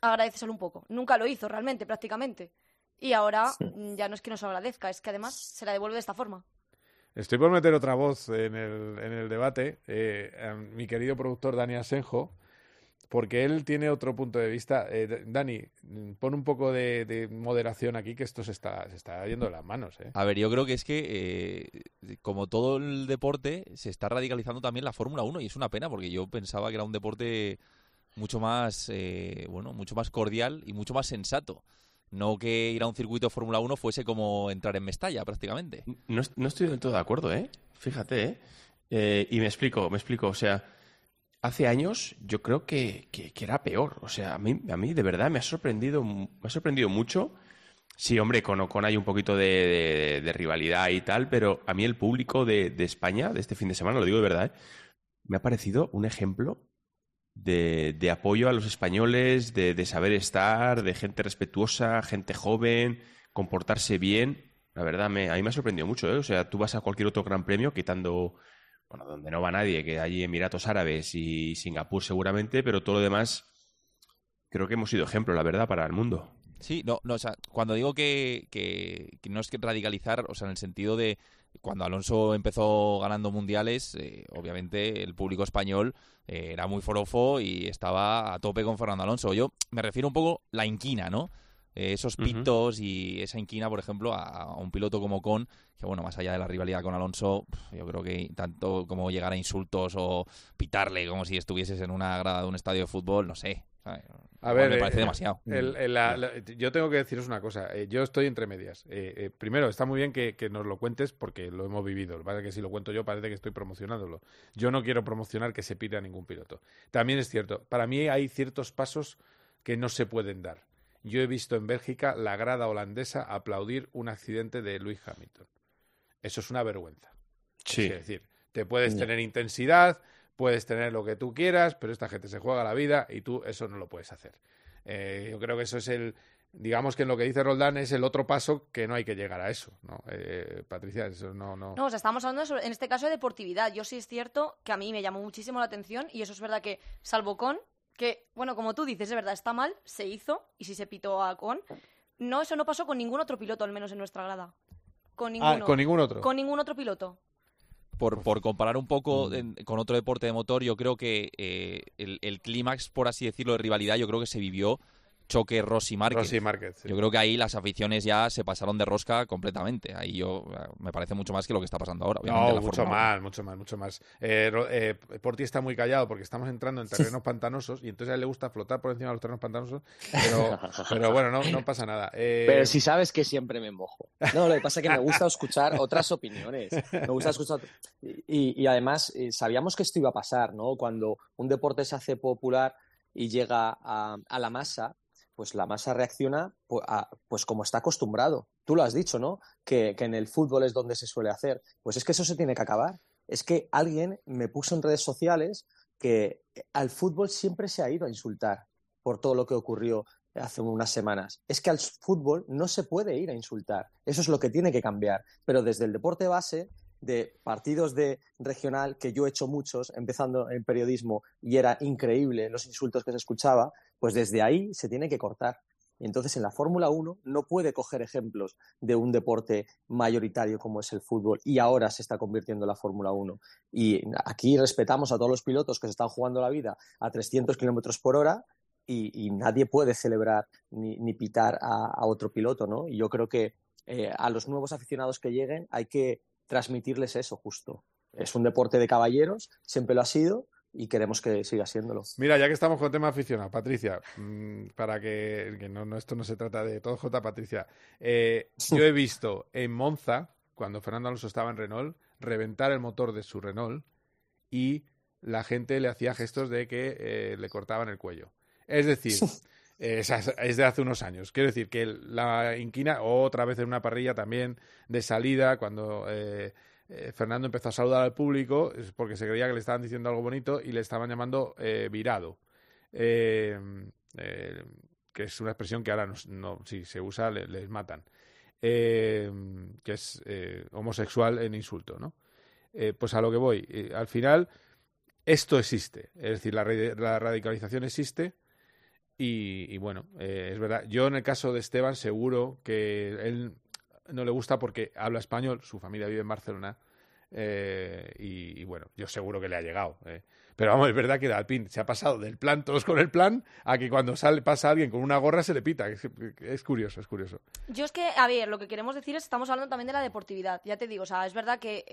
agradeceselo un poco. Nunca lo hizo realmente, prácticamente. Y ahora mm, ya no es que nos agradezca, es que además se la devuelve de esta forma. Estoy por meter otra voz en el, en el debate. Eh, mi querido productor Dani Asenjo porque él tiene otro punto de vista. Eh, Dani, pon un poco de, moderación aquí, que esto se está, se está yendo de las manos. ¿eh? A ver, yo creo que es que, eh, como todo el deporte, se está radicalizando también la Fórmula 1 y es una pena porque yo pensaba que era un deporte mucho más, eh, bueno, mucho más cordial y mucho más sensato. No que ir a un circuito de Fórmula 1 fuese como entrar en Mestalla, prácticamente. No, no estoy del todo de acuerdo, ¿eh? Fíjate, ¿eh? ¿eh? Y me explico, me explico. O sea, hace años yo creo que, que, era peor. O sea, a mí, a mí de verdad me ha sorprendido, me ha sorprendido mucho. Sí, hombre, con Ocon hay un poquito de, rivalidad y tal, pero a mí el público de, de, España, de este fin de semana, lo digo de verdad, ¿eh? me ha parecido un ejemplo de, de apoyo a los españoles, de, de saber estar, de gente respetuosa, gente joven, comportarse bien. La verdad, me, a mí me ha sorprendido mucho. ¿eh? O sea, tú vas a cualquier otro gran premio, quitando bueno, donde no va nadie, que hay Emiratos Árabes y Singapur seguramente, pero todo lo demás creo que hemos sido ejemplo, la verdad, para el mundo. Sí, no, no, o sea, cuando digo que, que, no es que radicalizar, o sea, en el sentido de cuando Alonso empezó ganando mundiales, eh, obviamente el público español eh, era muy forofo y estaba a tope con Fernando Alonso. Yo me refiero un poco la inquina, ¿no? Eh, esos pitos y esa inquina, por ejemplo, a, un piloto como Con, que bueno, más allá de la rivalidad con Alonso, yo creo que tanto como llegar a insultos o pitarle como si estuvieses en una grada de un estadio de fútbol, no sé. A ver, me parece eh, demasiado. yo tengo que deciros una cosa. Eh, yo estoy entre medias. primero, está muy bien que, nos lo cuentes porque lo hemos vivido. Lo que si lo cuento yo parece que estoy promocionándolo. Yo no quiero promocionar que se pide a ningún piloto. También es cierto. Para mí hay ciertos pasos que no se pueden dar. Yo he visto en Bélgica la grada holandesa aplaudir un accidente de Lewis Hamilton. Eso es una vergüenza. Sí. Es decir, te puedes tener intensidad, puedes tener lo que tú quieras, pero esta gente se juega la vida y tú eso no lo puedes hacer. Eh, yo creo que eso es el, digamos que en lo que dice Roldán es el otro paso que no hay que llegar a eso, ¿no? Eh, Patricia, eso no, no. No, o sea, estamos hablando en este caso de deportividad. Yo sí es cierto que a mí me llamó muchísimo la atención y eso es verdad que, salvo con, que, bueno, como tú dices, es verdad, está mal, se hizo, y si se pitó a Con. No, eso no pasó con ningún otro piloto, al menos en nuestra grada. Con ah, con ningún otro. Con ningún otro piloto. Por, por comparar un poco con otro deporte de motor, yo creo que eh, el, el clímax, por así decirlo, de rivalidad, yo creo que se vivió choque Rossi Márquez. Yo creo que ahí las aficiones ya se pasaron de rosca completamente. Ahí yo eh, me parece mucho más que lo que está pasando ahora. no, mucho más, mucho más, mucho más. Eh, eh, Porti está muy callado porque estamos entrando en terrenos pantanosos y entonces a él le gusta flotar por encima de los terrenos pantanosos. Pero, pero bueno, no, no, pasa nada. Eh, pero si sabes que siempre me mojo. No, lo que pasa es que me gusta escuchar otras opiniones. Me gusta escuchar. Y, y además, sabíamos que esto iba a pasar, ¿no? Cuando un deporte se hace popular y llega a, a la masa, pues la masa reacciona pues, como está acostumbrado. Tú lo has dicho, ¿no? Que, en el fútbol es donde se suele hacer. Pues es que eso se tiene que acabar. Es que alguien me puso en redes sociales que al fútbol siempre se ha ido a insultar por todo lo que ocurrió hace unas semanas. Es que al fútbol no se puede ir a insultar. Eso es lo que tiene que cambiar. Pero desde el deporte base de partidos de regional, que yo he hecho muchos, empezando en periodismo, y era increíble los insultos que se escuchaba, pues desde ahí se tiene que cortar. Entonces en la Fórmula 1 no puede coger ejemplos de un deporte mayoritario como es el fútbol y ahora se está convirtiendo en la Fórmula 1. Y aquí respetamos a todos los pilotos que se están jugando la vida a 300 kilómetros por hora y, nadie puede celebrar ni, pitar a, otro piloto, ¿no? Y yo creo que eh, a los nuevos aficionados que lleguen hay que transmitirles eso justo. Es un deporte de caballeros, siempre lo ha sido, y queremos que siga siéndolo. Mira, ya que estamos con tema aficionado, Patricia, mm, para que, no, esto no se trata de todo J, Patricia, eh, yo he visto en Monza, cuando Fernando Alonso estaba en Renault, reventar el motor de su Renault y la gente le hacía gestos de que eh, le cortaban el cuello. Es decir, es, de hace unos años. Quiero decir que la inquina, otra vez en una parrilla también de salida, cuando eh, eh, Fernando empezó a saludar al público, porque se creía que le estaban diciendo algo bonito y le estaban llamando eh, virado. que es una expresión que ahora no, si se usa les matan. que es homosexual en insulto, ¿no? pues a lo que voy. al final, esto existe. Es decir, la radicalización existe y, bueno, eh, es verdad. Yo en el caso de Esteban seguro que él no le gusta porque habla español, su familia vive en Barcelona, eh, y, bueno, yo seguro que le ha llegado. eh. Pero vamos, es verdad que Alpine se ha pasado del plan, todos con el plan, a que cuando sale, pasa alguien con una gorra se le pita. Es, curioso, es curioso. Yo es que, a ver, lo que queremos decir es estamos hablando también de la deportividad. Ya te digo, o sea, es verdad que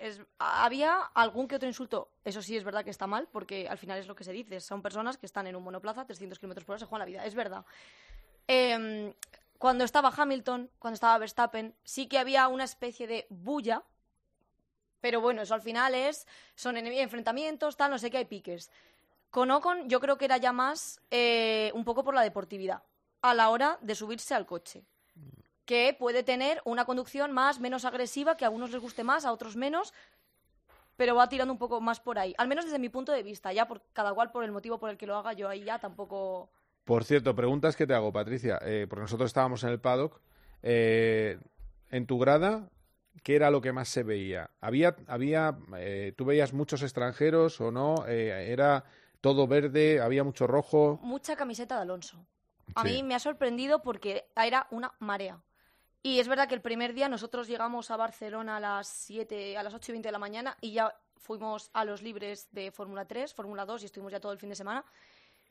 es- había algún que otro insulto. Eso sí es verdad que está mal, porque al final es lo que se dice. Son personas que están en un monoplaza, 300 kilómetros por hora, se juegan la vida. Es verdad. Eh, cuando estaba Hamilton, cuando estaba Verstappen, sí que había una especie de bulla. Pero bueno, eso al final es. Son enfrentamientos, tal, no sé qué, hay piques. Con Ocon, yo creo que era ya más eh, un poco por la deportividad a la hora de subirse al coche. Que puede tener una conducción más, menos agresiva, que a unos les guste más, a otros menos, pero va tirando un poco más por ahí. Al menos desde mi punto de vista, ya por cada cual por el motivo por el que lo haga, yo ahí ya tampoco. Por cierto, preguntas que te hago, Patricia, eh, porque nosotros estábamos en el paddock. eh, en tu grada, ¿qué era lo que más se veía? ¿Había, había, eh, ¿Tú veías muchos extranjeros o no? Eh, ¿Era todo verde? ¿Había mucho rojo? Mucha camiseta de Alonso. A Sí. mí me ha sorprendido porque era una marea. Y es verdad que el primer día nosotros llegamos a Barcelona a las 7, a las 8 y 20 de la mañana y ya fuimos a los libres de Fórmula 3, Fórmula 2 y estuvimos ya todo el fin de semana.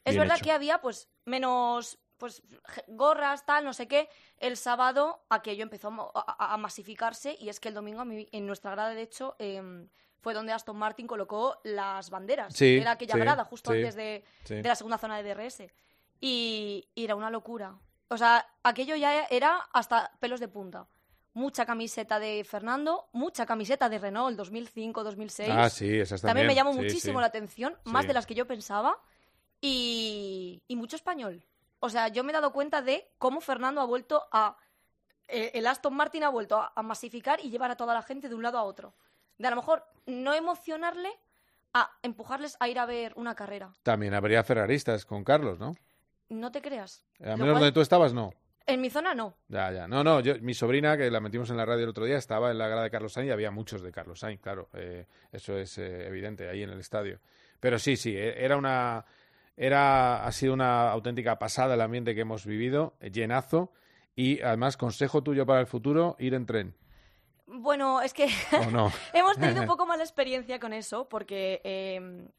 Es verdad hecho. que había pues menos pues gorras, tal, no sé qué. El sábado aquello empezó a a, a- a masificarse y es que el domingo en nuestra grada, de hecho, em, fue donde Aston Martin colocó las banderas. Sí, Era aquella sí, grada justo sí, antes de, de la segunda zona de DRS. Y, y era una locura. O sea, aquello ya era hasta pelos de punta. Mucha camiseta de Fernando, mucha camiseta de Renault 2005, 2006. Ah, sí, esas También me también, llamó sí, muchísimo la atención, más de las que yo pensaba. Y, y mucho español. O sea, yo me he dado cuenta de cómo Fernando ha vuelto a. eh, El Aston Martin ha vuelto a, a masificar y llevar a toda la gente de un lado a otro. De a lo mejor no emocionarle a empujarles a ir a ver una carrera. También habría ferraristas con Carlos, ¿no? No te creas. A menos cual- donde tú estabas, no. En mi zona no. Ya, ya. No, no, yo, mi sobrina, que la metimos en la radio el otro día, estaba en la grada de Carlos Sainz y había muchos de Carlos Sainz, claro. eh, eso es eh, evidente, ahí en el estadio. Pero sí, sí, era una... Era, ha sido una auténtica pasada el ambiente que hemos vivido, eh, llenazo. Y además, consejo tuyo para el futuro, ir en tren. Bueno, es que ¿O no? hemos tenido un poco mala experiencia con eso porque eh,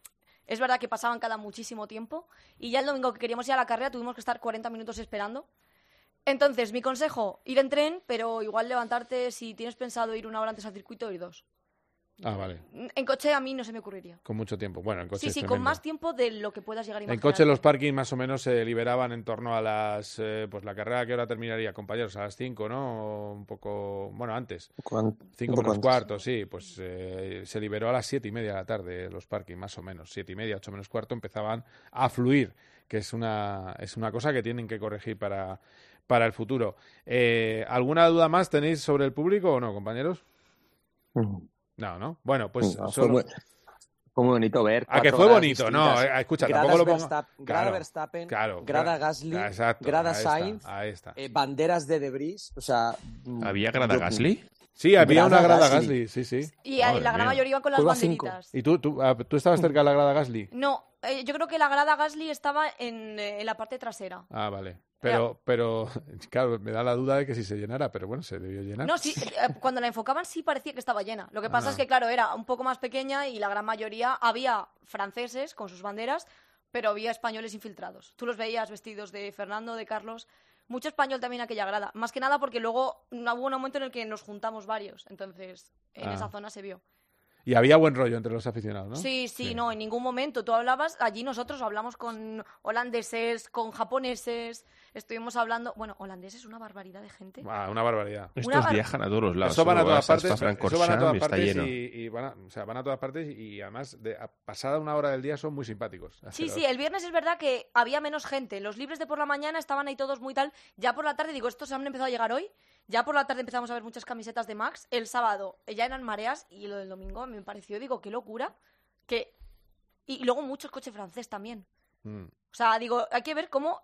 es verdad que pasaban cada muchísimo tiempo y ya el domingo que queríamos ir a la carrera tuvimos que estar 40 minutos esperando. Entonces, mi consejo, ir en tren, pero igual levantarte si tienes pensado ir una hora antes al circuito, ir dos. Ah, vale. En coche a mí no se me ocurriría. Con mucho tiempo. Bueno, en coche Sí, es sí, con más tiempo de lo que puedas llegar a En imaginar. coche los parkings más o menos se liberaban en torno a las... eh, pues la carrera, ¿qué hora terminaría, compañeros? A las 5, ¿no? Un poco... Bueno, antes. Cuan- 5 un poco menos antes. cuarto, sí. Pues eh, se liberó a las siete y media de la tarde los parkings, más o menos. Siete y media, ocho menos cuarto empezaban a fluir, que es una, es una cosa que tienen que corregir para, para el futuro. Eh, ¿Alguna duda más tenéis sobre el público o no, compañeros? No, ¿no? Bueno, pues No, fue, solo... muy, fue muy bonito ver. Ah, que fue bonito, no, eh, escucha, Gradas tampoco lo ponga- Verstappen- grada Claro, Verstappen, claro, grada gra- Gasly, exacto, grada ahí está, Sainz, ahí está. eh, banderas de Debris, o sea... mm, ¿Había grada yo- Gasly? Sí, había una grada Gasly. Gasly, sí, sí. Y ahí la gran mayoría iban con las banderitas. ¿Y tú, tú, ah, tú estabas cerca de la grada Gasly? No, eh, yo creo que la grada Gasly estaba en, eh, en la parte trasera. Ah, vale. Pero, pero, claro, me da la duda de que si se llenara, pero bueno, se debió llenar. No, sí, eh, cuando la enfocaban sí parecía que estaba llena. Lo que pasa Ah. es que, claro, era un poco más pequeña y la gran mayoría había franceses con sus banderas, pero había españoles infiltrados. Tú los veías vestidos de Fernando, de Carlos. Mucho español también aquella grada. Más que nada porque luego hubo un momento en el que nos juntamos varios. Entonces, en Ah. esa zona se vio. Y había buen rollo entre los aficionados, ¿no? Sí, sí, no, en ningún momento. Tú hablabas, allí nosotros hablamos con holandeses, con japoneses, estuvimos hablando, bueno, holandeses, una barbaridad de gente. Ah, una barbaridad. Estos Una bar- viajan a todos los lados. Eso van a todas partes, eso van a todas partes y, y van, a, o sea, van a todas partes y además de a- pasada una hora del día son muy simpáticos. Sí, sí, el viernes es verdad que había menos gente. Los libres de por la mañana estaban ahí todos muy tal. Ya por la tarde, digo, estos han empezado a llegar hoy. Ya por la tarde empezamos a ver muchas camisetas de Max. El sábado eh, ya eran mareas y lo del domingo me pareció, digo, qué locura. Que... Y luego muchos coches francés también. Mm, O sea, digo, hay que ver cómo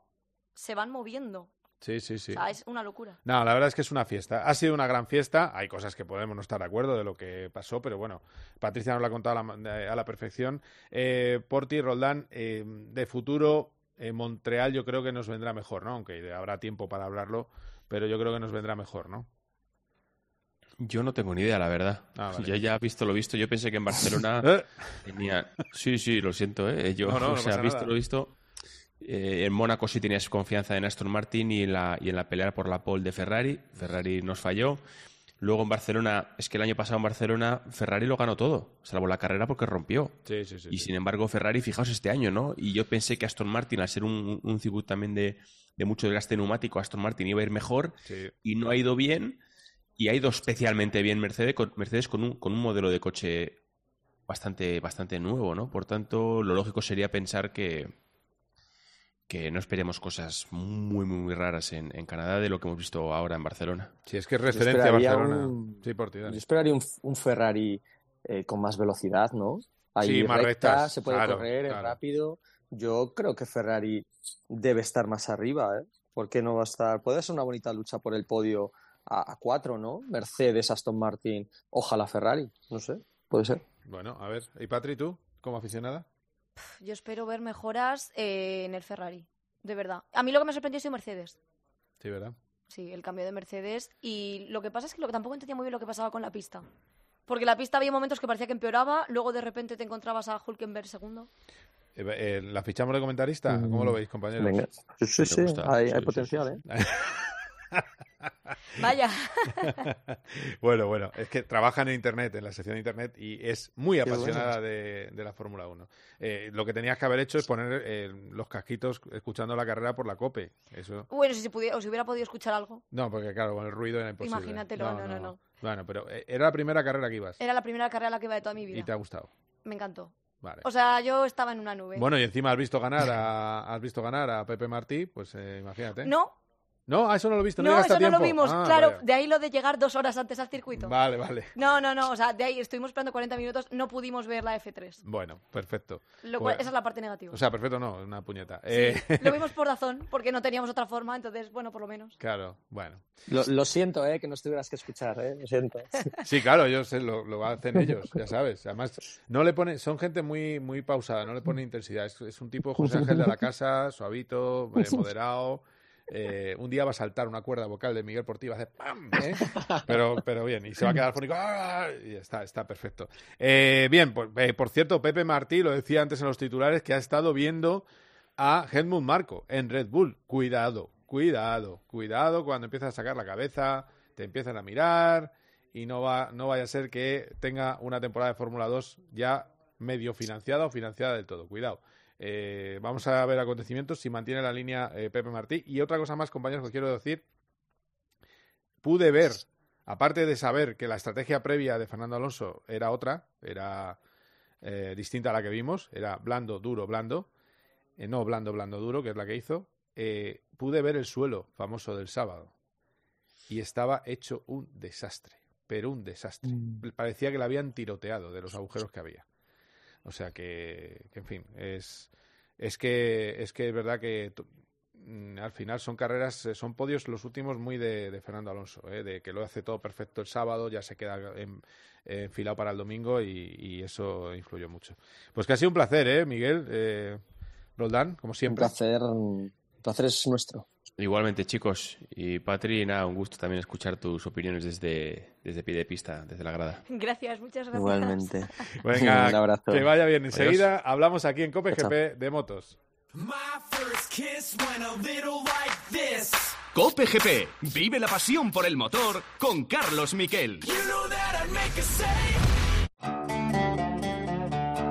se van moviendo. Sí, sí, sí. O sea, es una locura. No, la verdad es que es una fiesta. Ha sido una gran fiesta. Hay cosas que podemos no estar de acuerdo de lo que pasó, pero bueno, Patricia nos lo ha contado a la, a la perfección. Eh, Porti, Roldán, eh, de futuro, eh, Montreal yo creo que nos vendrá mejor, ¿no? Aunque habrá tiempo para hablarlo, pero yo creo que nos vendrá mejor, ¿no? Yo no tengo ni idea, la verdad. Ah, vale. Ya ya visto lo visto. Yo pensé que en Barcelona Eh. tenía... Sí, sí, lo siento, ¿eh? Yo, No, o sea, visto nada. lo visto... eh, en Mónaco sí tenías confianza en Aston Martin y en, la, y en la pelea por la pole de Ferrari. Ferrari nos falló. Luego en Barcelona, es que el año pasado en Barcelona Ferrari lo ganó todo, salvo la carrera porque rompió. Sí, sí, sí. Y sin embargo, Ferrari, fijaos este año, ¿no? Y yo pensé que Aston Martin, al ser un, un circuito también de, de mucho desgaste neumático, Aston Martin iba a ir mejor Sí. y no ha ido bien. Y ha ido especialmente bien Mercedes con, Mercedes con, un, con un modelo de coche bastante, bastante nuevo, ¿no? Por tanto, lo lógico sería pensar que, que no esperemos cosas muy, muy, muy raras en, en Canadá de lo que hemos visto ahora en Barcelona. Sí, es que es referencia a Barcelona. un- Sí, por ti, Dani. Yo esperaría un, un Ferrari eh, con más velocidad, ¿no? Ahí Sí, más recta, rectas, se puede claro, correr, claro. rápido. Yo creo que Ferrari debe estar más arriba, ¿eh? ¿Por qué no va a estar? Puede ser una bonita lucha por el podio a, a cuatro, ¿no? Mercedes, Aston Martin, ojalá Ferrari, no sé, puede ser. Bueno, a ver. ¿Y Patri, tú, como aficionada? Yo espero ver mejoras eh, en el Ferrari, de verdad. A mí lo que me sorprendió ha sido Mercedes. Sí, ¿verdad? Sí, el cambio de Mercedes. Y lo que pasa es que lo que tampoco entendía muy bien lo que pasaba con la pista. Porque la pista había momentos que parecía que empeoraba, luego de repente te encontrabas a Hulkenberg segundo. Eh, eh, ¿La fichamos de comentarista? ¿Cómo lo veis, compañeros? Venga, sí, sí, hay, sí, hay sí, potencial, ¿eh? Vaya. bueno, bueno, es que trabaja en Internet, en la sección de Internet, y es muy Qué apasionada de, de la Fórmula 1. Eh, lo que tenías que haber hecho es poner eh, los casquitos escuchando la carrera por la COPE. Eso... bueno, si, se pudiera, o si hubiera podido escuchar algo. No, porque claro, con el ruido era imposible. Imagínatelo, no, no, no. Bueno, pero eh, era la primera carrera que ibas Era la primera carrera a la que iba de toda mi vida. y te ha gustado. Me encantó. Vale. O sea, yo estaba en una nube. Bueno, y encima has visto ganar a, has visto ganar a Pepe Martí, pues eh, imagínate. No, No, a eso no lo he visto, no, no, eso no lo vimos. Ah, claro, vaya. de ahí lo de llegar dos horas antes al circuito. Vale, vale. No, no, no. O sea, de ahí estuvimos esperando 40 minutos, no pudimos ver la F3. Bueno, perfecto. Lo Pues- esa es la parte negativa. O sea, perfecto no, una puñeta. Sí, Eh, Lo vimos por razón, porque no teníamos otra forma, entonces, bueno, por lo menos. claro, bueno. Lo, lo siento, ¿eh? Que no tuvieras que escuchar, ¿eh? Lo siento. Sí, claro, ellos lo, lo hacen ellos, ya sabes. Además, no le pone, son gente muy, muy pausada, no le pone intensidad. Es, es un tipo José Ángel de la Casa, suavito, eh, moderado. Eh, un día va a saltar una cuerda vocal de Miguel Portillo, hacer ¡pam! ¿eh? Pero, pero bien, y se va a quedar fónico ¡ah! y está, está perfecto. Eh, bien, pues, eh, por cierto, Pepe Martí, lo decía antes en los titulares, que ha estado viendo a Helmut Marco en Red Bull. Cuidado, cuidado, cuidado cuando empiezas a sacar la cabeza, te empiezan a mirar y no, va, no vaya a ser que tenga una temporada de Fórmula 2 ya medio financiada o financiada del todo. Cuidado. Eh, vamos a ver acontecimientos si mantiene la línea eh, Pepe Martí. Y otra cosa más, compañeros, que os quiero decir. Pude ver, aparte de saber que la estrategia previa de Fernando Alonso era otra, era eh, distinta a la que vimos, era blando, duro, blando, eh, no blando, blando, duro, que es la que hizo, eh, pude ver el suelo famoso del sábado y estaba hecho un desastre, pero un desastre. Parecía que la habían tiroteado de los agujeros que había. O sea que, que en fin, es, es que es que es verdad que mm, al final son carreras, eh, son podios los últimos muy de, de Fernando Alonso, eh, de que lo hace todo perfecto el sábado, ya se queda en- eh, enfilado para el domingo y, y eso influyó mucho. Pues que ha sido un placer, ¿eh, Miguel? Eh, Roldán, como Un siempre. placer, un placer es nuestro. Igualmente, chicos. Y Patri, nada, un gusto también escuchar tus opiniones desde, desde pie de pista, desde la grada. Gracias, muchas gracias. Igualmente. Venga, Un abrazo. que vaya bien. Enseguida hablamos aquí en Cope GP de motos. Cope GP. Vive la pasión por el motor con Carlos Miquel.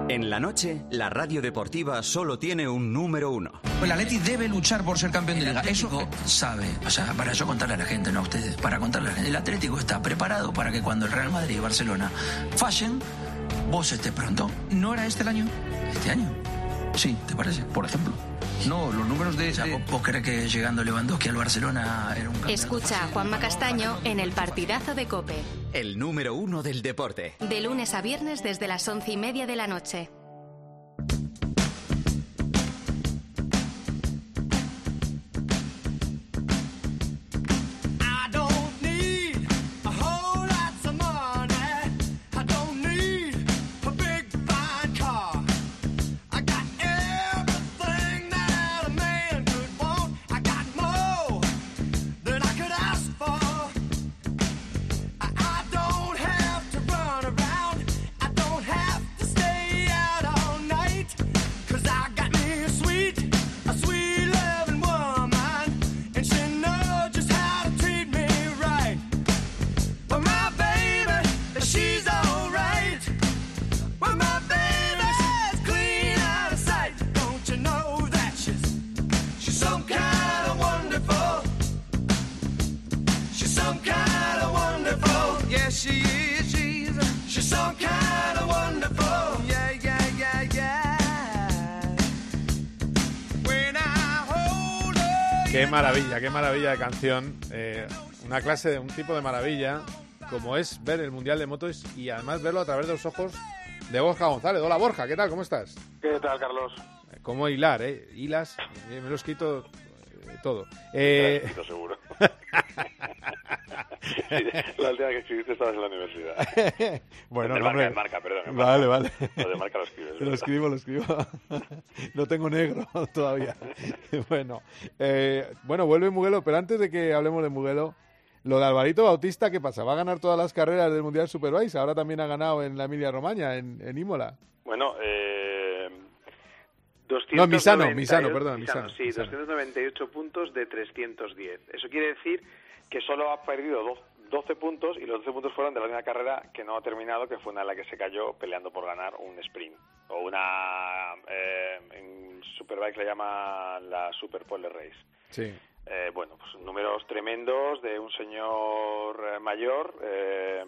En la noche, la radio deportiva solo tiene un número uno. El Atleti debe luchar por ser campeón de liga. Eso sabe, o sea, para yo contarle a la gente, no a ustedes, para contarle a la gente. El Atlético está preparado para que cuando el Real Madrid y Barcelona fallen, vos estés pronto. ¿No era este el año? ¿Este año? Sí, ¿te parece? Por ejemplo. No, los números de... O sea, ¿vos- ¿Vos crees que llegando Lewandowski al Barcelona era un campeón? Escucha a Juanma Castaño en el partidazo de Cope. El número uno del deporte. De lunes a viernes desde las once y media de la noche. Maravilla, qué maravilla de canción. Eh, una clase de un tipo de maravilla, como es ver el Mundial de Motos y además verlo a través de los ojos de Borja González. Hola Borja, ¿qué tal? ¿Cómo estás? ¿Qué tal, Carlos? ¿Cómo hilar, eh? Hilas, eh, me lo he escrito eh, todo. Eh, seguro. La última que escribiste estabas en la universidad. bueno, de marca, de marca, perdón. Vale, vale. Lo de marca lo escribes. Lo ¿verdad? escribo, lo escribo. no tengo negro todavía. bueno, eh, bueno, vuelve Muguelo, pero antes de que hablemos de Muguelo, lo de Alvarito Bautista, ¿qué pasa? Va a ganar todas las carreras del Mundial Superbike. Ahora también ha ganado en la Emilia Romagna, en, en Imola. Bueno, eh, No, Misano, 298 Misano, perdón, Misano, Sí, Misano. 298 puntos de 310. Eso quiere decir que solo ha perdido do- 12 puntos y los 12 puntos fueron de la única carrera que no ha terminado, que fue una en la que se cayó peleando por ganar un sprint. O una. Eh, en Superbike le llaman la Super Pole Race. Sí. Eh, bueno, pues números tremendos de un señor eh, mayor eh,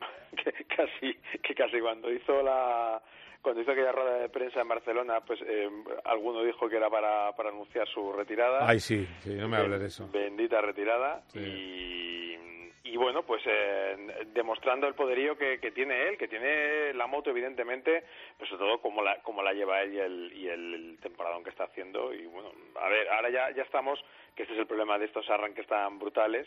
que casi que casi cuando hizo la cuando hizo aquella rueda de prensa en Barcelona, pues eh, alguno dijo que era para, para anunciar su retirada. Ay, sí, sí, no me hables de eso. Bendita retirada. Sí. Y, y bueno, pues eh, demostrando el poderío que, que tiene él, que tiene la moto, evidentemente, pero sobre todo cómo la, cómo la lleva él y el, y el, el temporadón que está haciendo. Y bueno, a ver, ahora ya, ya estamos, que este es el problema de estos arranques tan brutales,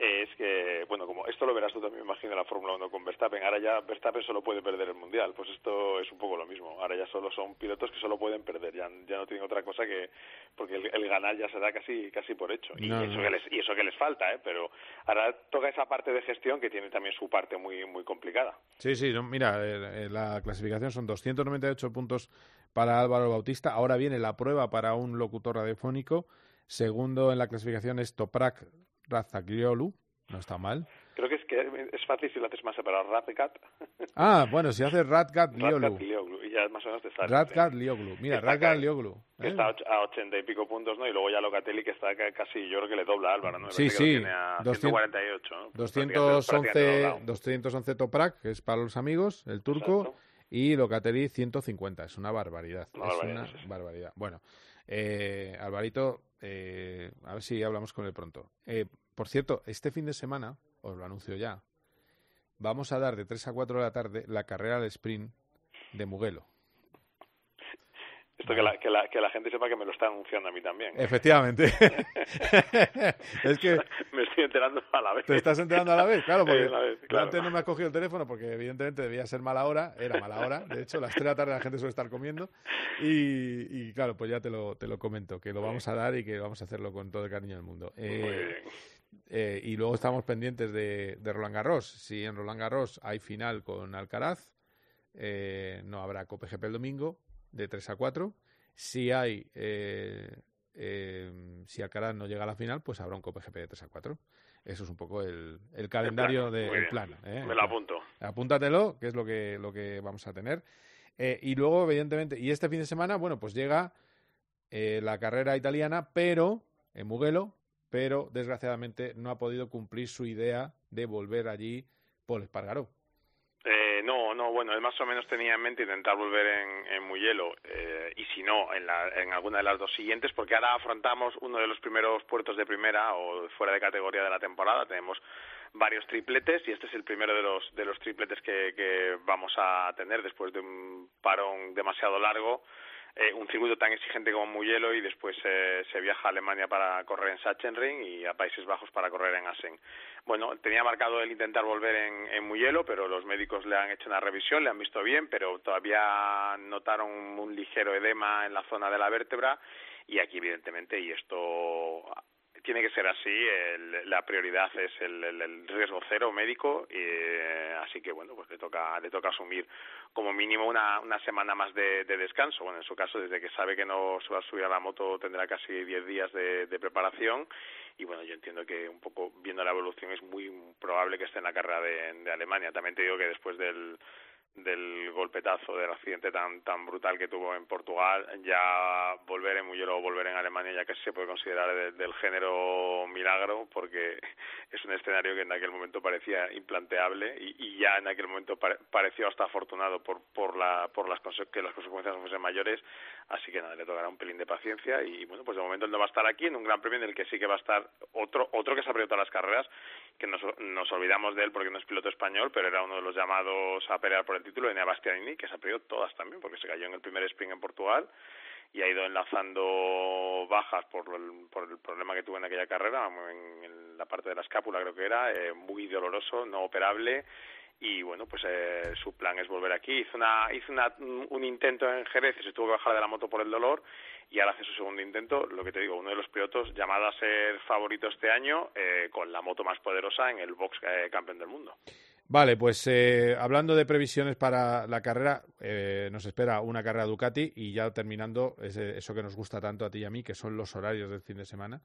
es que, bueno, como esto lo verás tú también, me imagino, en la Fórmula 1 con Verstappen. Ahora ya Verstappen solo puede perder el Mundial. Pues esto es un poco lo mismo. Ahora ya solo son pilotos que solo pueden perder. Ya, ya no tienen otra cosa que... Porque el, el ganar ya se da casi, casi por hecho. Y, No, eso no. Que les, y eso que les falta, ¿eh? Pero ahora toca esa parte de gestión que tiene también su parte muy, muy complicada. Sí, sí, no, mira, eh, eh, la clasificación son 298 puntos para Álvaro Bautista. Ahora viene la prueba para un locutor radiofónico. Segundo en la clasificación es Toprak Razagliolu. No está mal. Creo que es que es fácil si lo haces más separado. Ratcat. Ah, bueno, si hace Ratgat Lioglu. Ratcat y Lioglu. Y ya más o menos te sale. Ratgat Lioglu. Mira, Está ca- Lioglu. que ¿eh? está a och- a ochenta y pico puntos, ¿no? Y luego ya Locatelli, que está ca- casi, yo creo que le dobla a Álvaro, ¿no? Me Sí, que sí. tiene a 200 148, ¿no? Pues prácticamente- prácticamente 211, doblado. 211 Toprak, que es para los amigos, el turco, y Locatelli 150. Es una barbaridad. Una es barbaridad, una barbaridad. Bueno, eh, Alvarito, eh, a ver si hablamos con él pronto. Eh, por cierto, este fin de semana, os lo anuncio ya, vamos a dar de 3 a 4 de la tarde la carrera del sprint de Muguelo. Esto que la, que, la, que la gente sepa que me lo está anunciando a mí también. Efectivamente. es que me estoy enterando a la vez. ¿Te estás enterando a la vez? Claro, porque Eh, vez, claro. antes no me has cogido el teléfono porque evidentemente debía ser mala hora, era mala hora, de hecho, las 3 de la tarde la gente suele estar comiendo y, y, claro, pues ya te lo, te lo comento, que lo vamos a dar y que vamos a hacerlo con todo el cariño del mundo. Eh, eh, y luego estamos pendientes de, de Roland Garros. Si en Roland Garros hay final con Alcaraz, eh, no habrá Cope GP el domingo de 3 a 4. Si hay eh, eh, si Alcaraz no llega a la final, pues habrá un Cope GP de 3 a 4. Eso es un poco el, el calendario plan, del plan. ¿eh? Me lo apunto. Apúntatelo, que es lo que, lo que vamos a tener. Eh, y luego, evidentemente, y este fin de semana, bueno, pues llega eh, la carrera italiana, pero en Mugello, pero desgraciadamente no ha podido cumplir su idea de volver allí por Espargaró. No, no, bueno, más o menos tenía en mente intentar volver en, Mugello eh, y si no, en, la, en alguna de las dos siguientes, porque ahora afrontamos uno de los primeros puertos de primera o fuera de categoría de la temporada. Tenemos varios tripletes y este es el primero de los, de los tripletes que, que vamos a tener después de un parón demasiado largo. Eh, un circuito tan exigente como Mugello y después eh, se viaja a Alemania para correr en Sachsenring y a Países Bajos para correr en Assen. Bueno, tenía marcado el intentar volver en, en Mugello, pero los médicos le han hecho una revisión, le han visto bien, pero todavía notaron un ligero edema en la zona de la vértebra y aquí evidentemente, y esto tiene que ser así, el- la prioridad es el, el- el riesgo cero médico, y, eh, así que bueno, pues le toca, le toca asumir como mínimo una, una semana más de, de descanso. Bueno, en su caso, desde que sabe que no se va a subir a la moto, tendrá casi 10 días de, de preparación. Y bueno, yo entiendo que un poco viendo la evolución es muy probable que esté en la carrera de Alemania. También te digo que después del, del golpetazo del accidente tan tan brutal que tuvo en Portugal ya volver en Mugello o volver en Alemania ya casi se puede considerar de- del género milagro porque es un escenario que en aquel momento parecía implanteable y, y ya en aquel momento pare- pareció hasta afortunado por por la por las que las consecuencias fuesen mayores. Así que nada le tocará un pelín de paciencia y bueno pues de momento él no va a estar aquí en un gran premio en el que sí que va a estar otro otro que se perdido todas las carreras que nos, nos olvidamos de él porque no es piloto español pero era uno de los llamados a pelear por el título Enea Bastianini que se ha perdido todas también porque se cayó en el primer sprint en Portugal y ha ido enlazando bajas por el, por el problema que tuvo en aquella carrera, en, en la parte de la escápula creo que era, eh, muy doloroso, no operable y bueno, pues eh, su plan es volver aquí. Hizo, una, hizo una, un intento en Jerez y se tuvo que bajar de la moto por el dolor y ahora hace su segundo intento, lo que te digo, uno de los pilotos llamado a ser favorito este año eh, con la moto más poderosa en el box eh, campeón del mundo. Vale, pues eh, hablando de previsiones para la carrera, eh, nos espera una carrera Ducati y ya terminando ese- eso que nos gusta tanto a ti y a mí, que son los horarios del fin de semana.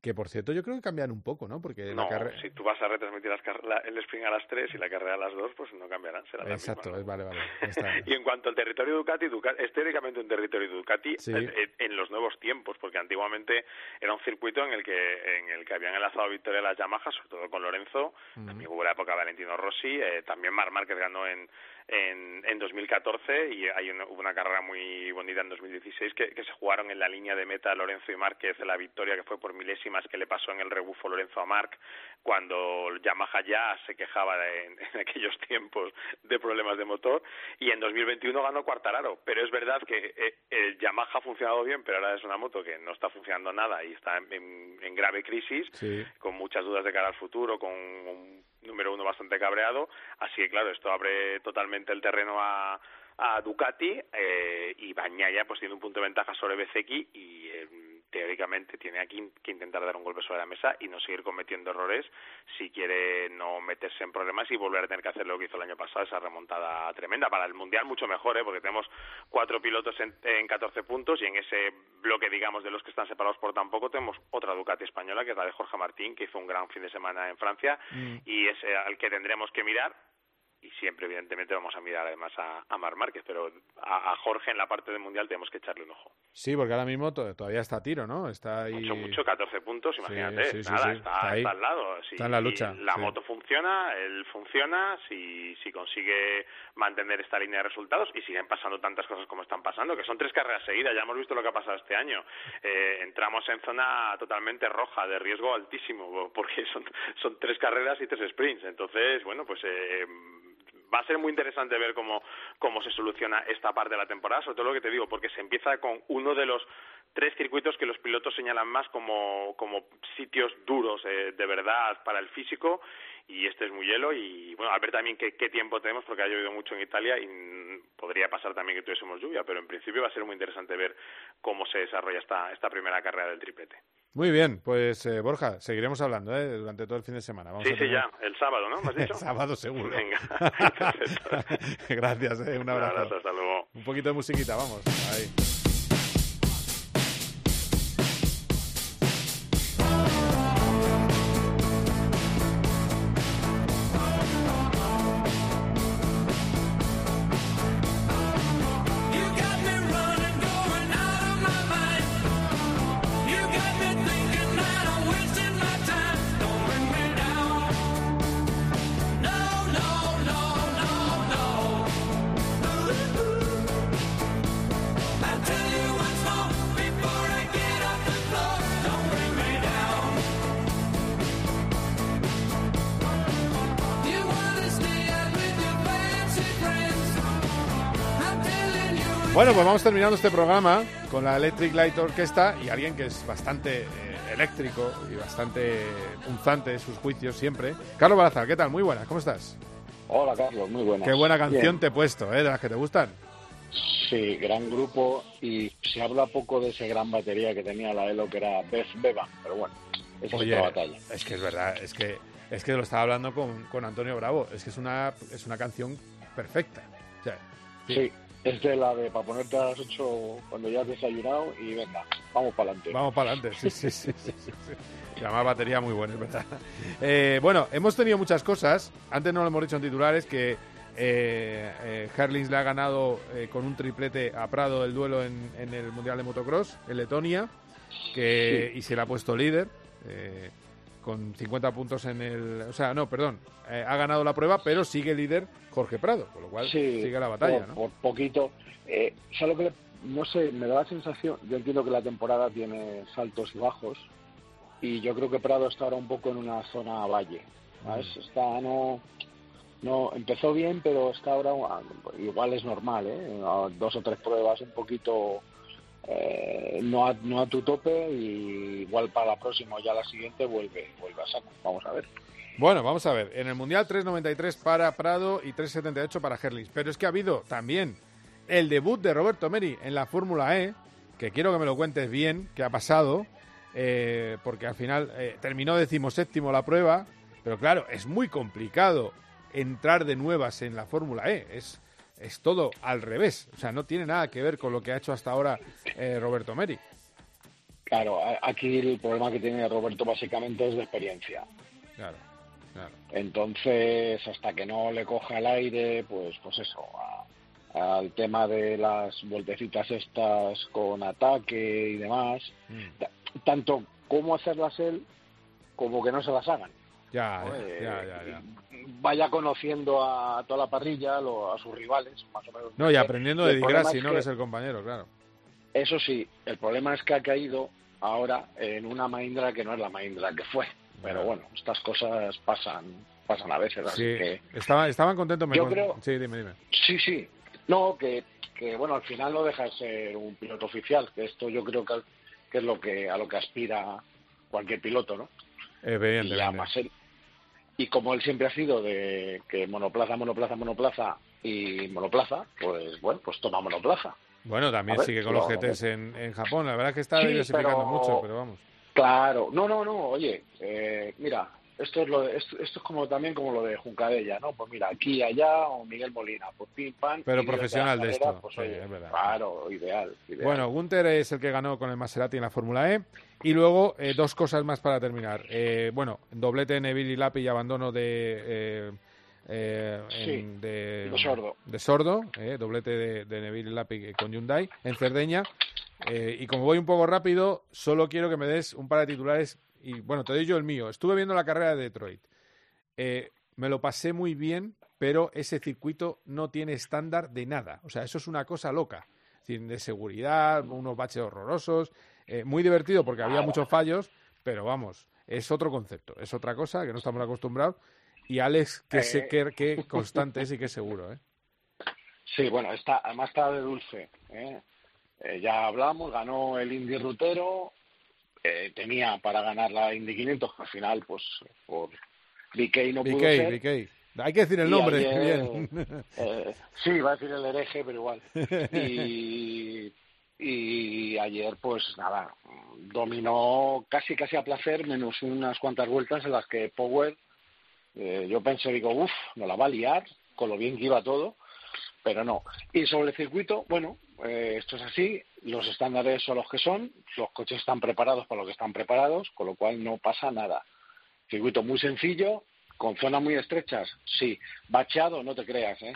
Que por cierto, yo creo que cambian un poco, ¿no? Porque la carrera. si tú vas a retransmitir las car- la- el sprint a las 3 y la carrera a las 2, pues no cambiarán, será la misma. Exacto, vale, vale. está. Y en cuanto al territorio Ducati, Ducati es teóricamente un territorio Ducati Sí. eh, eh, en los nuevos tiempos, porque antiguamente era un circuito en el que en el que habían enlazado victoria las Yamaha, sobre todo con Lorenzo, también hubo la época de Valentino Rossi, eh, también Marc Márquez ganó en, en, en 2014 y hay una, hubo una carrera muy bonita en 2016 que, que se jugaron en la línea de meta Lorenzo y Márquez la victoria que fue por milésimas que le pasó en el rebufo Lorenzo a Marc cuando Yamaha ya se quejaba de- en, en aquellos tiempos de problemas de motor y en 2021 ganó Quartararo pero es verdad que eh, el Yamaha ha funcionado bien pero ahora es una moto que no está funcionando nada y está en, en- en grave crisis Sí. con muchas dudas de cara al futuro, con un número uno bastante cabreado. Así que, claro, esto abre totalmente el terreno a, Ducati eh, y Bañaya pues tiene un punto de ventaja sobre Bezeki y eh, teóricamente tiene aquí que intentar dar un golpe sobre la mesa y no seguir cometiendo errores si quiere no meterse en problemas y volver a tener que hacer lo que hizo el año pasado, esa remontada tremenda. Para el Mundial mucho mejor, ¿eh? porque tenemos cuatro pilotos en, en 14 puntos y en ese bloque, digamos, de los que están separados por tan poco, tenemos otra Ducati española, que es la de Jorge Martín, que hizo un gran fin de semana en Francia y es eh, al que tendremos que mirar y siempre evidentemente vamos a mirar además a, a Mar Márquez, pero a, a Jorge en la parte del Mundial tenemos que echarle un ojo. Sí, porque ahora mismo to- todavía está a tiro, ¿no? Está ahí. Mucho, mucho, 14 puntos, imagínate, sí, sí, nada, sí, está, está ahí. está al lado. Si Está en la lucha, La moto funciona, él funciona, si, si consigue mantener esta línea de resultados y siguen pasando tantas cosas como están pasando, que son tres carreras seguidas, ya hemos visto lo que ha pasado este año. Eh, entramos en zona totalmente roja, de riesgo altísimo, porque son, son tres carreras y tres sprints. Entonces, bueno, pues... Eh, va a ser muy interesante ver cómo, cómo se soluciona esta parte de la temporada, sobre todo lo que te digo, porque se empieza con uno de los tres circuitos que los pilotos señalan más como, como sitios duros eh, de verdad para el físico y este es muy hielo y bueno, a ver también qué, qué tiempo tenemos porque ha llovido mucho en Italia y podría pasar también que tuviésemos lluvia, pero en principio va a ser muy interesante ver cómo se desarrolla esta, esta primera carrera del triplete. Muy bien, pues eh, Borja, seguiremos hablando ¿eh? durante todo el fin de semana. Vamos sí, a sí, ya, el sábado, ¿no? ¿Me has dicho? El sábado seguro. Venga, Gracias, eh, un Un abrazo. abrazo, hasta luego. Un poquito de musiquita, vamos. Ahí. Pues vamos terminando este programa con la Electric Light Orchestra y alguien que es bastante eh, eléctrico y bastante punzante en sus juicios siempre. Carlos Balazar, ¿qué tal? Muy buenas, ¿cómo estás? Hola Carlos, muy buenas. Qué buena canción Bien. te he puesto, ¿eh? De las que te gustan. Sí, gran grupo y se habla poco de ese gran batería que tenía la Elo que era Beth Bevan, pero bueno, esa Oye, es otra batalla. es que es verdad, es que, es que lo estaba hablando con, con Antonio Bravo, es que es una, es una canción perfecta. O sea, Sí, es de la de para ponerte a las 8 cuando ya has desayunado y venga, vamos para adelante. Vamos para adelante, sí, sí, sí. sí, sí, sí. Y además batería muy buena, es verdad. Eh, bueno, hemos tenido muchas cosas. Antes no lo hemos dicho en titulares que Eh, eh, Herlings le ha ganado eh, con un triplete a Prado el duelo en, en el Mundial de Motocross en Letonia que, y se le ha puesto líder eh, con 50 puntos en el... O sea, no, perdón, eh, ha ganado la prueba, pero sigue líder Jorge Prado, con lo cual Sí, sigue la batalla, por, ¿no? por poquito. Eh, ¿sabes lo que no sé, me da la sensación, yo entiendo que la temporada tiene saltos y bajos y yo creo que Prado está ahora un poco en una zona valle, ¿sabes? Mm. Está, no, no, empezó bien, pero está ahora, ah, igual es normal, ¿eh? Dos o tres pruebas un poquito eh, no, a, tu tope y igual para la próxima o ya la siguiente vuelve, vuelve a saco. Vamos a ver. Bueno, vamos a ver. En el Mundial 3.93 para Prado y 3.78 para Herlings. Pero es que ha habido también el debut de Roberto Meri en la Fórmula E, que quiero que me lo cuentes bien, qué ha pasado, eh, porque al final eh, terminó decimoséptimo la prueba, pero claro, es muy complicado entrar de nuevas en la Fórmula E. Es, es todo al revés. O sea, no tiene nada que ver con lo que ha hecho hasta ahora eh, Roberto Meri. Claro, aquí el problema que tiene Roberto básicamente es de experiencia. Claro, claro. Entonces, hasta que no le coja el aire, pues, pues eso, a- al tema de las vueltecitas estas con ataque y demás, ta- tanto cómo hacerlas él como que no se las hagan. Ya, ¿no? ya, Eh, ya, ya, ya. Vaya conociendo a toda la parrilla, lo- a sus rivales, más o menos. No, y aprendiendo de Di Grassi, ¿no? que- Que es el compañero, claro. Eso sí, el problema es que ha caído ahora en una Mahindra que no es la Mahindra que fue. Pero bueno, estas cosas pasan pasan a veces, así Sí, que estaba- estaban contentos. Yo con- creo- Sí, dime, dime. sí, sí. No, que, que bueno, al final no deja de ser un piloto oficial, que esto yo creo que, que es lo que a lo que aspira cualquier piloto, ¿no? Y Evidentemente. además él- y como él siempre ha sido de que monoplaza, monoplaza, monoplaza y monoplaza, pues bueno, pues toma monoplaza. Bueno, también ver, sigue con lo- los GTs en, en Japón. La verdad es que está Sí, diversificando pero- mucho, pero vamos. Claro, no, no, no, oye, eh, mira, esto es lo de- esto, esto es como también como lo de Juncadella, ¿no? Pues mira, aquí, allá, o Miguel Molina, pues pim, pam. Pero profesional de esto, pues, sí, oye, es verdad. Claro, ideal, ideal. Bueno, Gunther es el que ganó con el Maserati en la Fórmula E. Y luego, eh, dos cosas más para terminar. Eh, bueno, doblete Neville y Lapi y abandono de. eh, eh, en- Sí, de, de Sordo. de Sordo, eh, doblete de, de Neville y Lapi con Hyundai en Cerdeña. Eh, y como voy un poco rápido, solo quiero que me des un par de titulares. Y bueno, te doy yo el mío. Estuve viendo la carrera de Detroit. Eh, me lo pasé muy bien, pero ese circuito no tiene estándar de nada. O sea, eso es una cosa loca. De seguridad, unos baches horrorosos. eh, muy divertido porque había muchos fallos, pero vamos, es otro concepto, es otra cosa que no estamos acostumbrados. Y Alex, que sé Eh. que, que constante es y que seguro, ¿eh? Sí, bueno, está, además está de dulce. ¿eh? Eh, ya hablamos, ganó el Indy Rutero, eh, tenía para ganar la Indy 500, al final, pues por BK no pudo BK, ser. BK. Hay que decir el Y nombre, ayer, bien. eh, sí, va a decir el hereje, pero igual. Y, y ayer, pues nada, dominó casi casi a placer, menos unas cuantas vueltas en las que Power, eh, yo pensé, digo, uff, no la va a liar, con lo bien que iba todo, pero no. Y sobre el circuito, bueno, eh, esto es así, los estándares son los que son, los coches están preparados para lo que están preparados, con lo cual no pasa nada. Circuito muy sencillo, con zonas muy estrechas, sí. Bacheado, no te creas, ¿eh?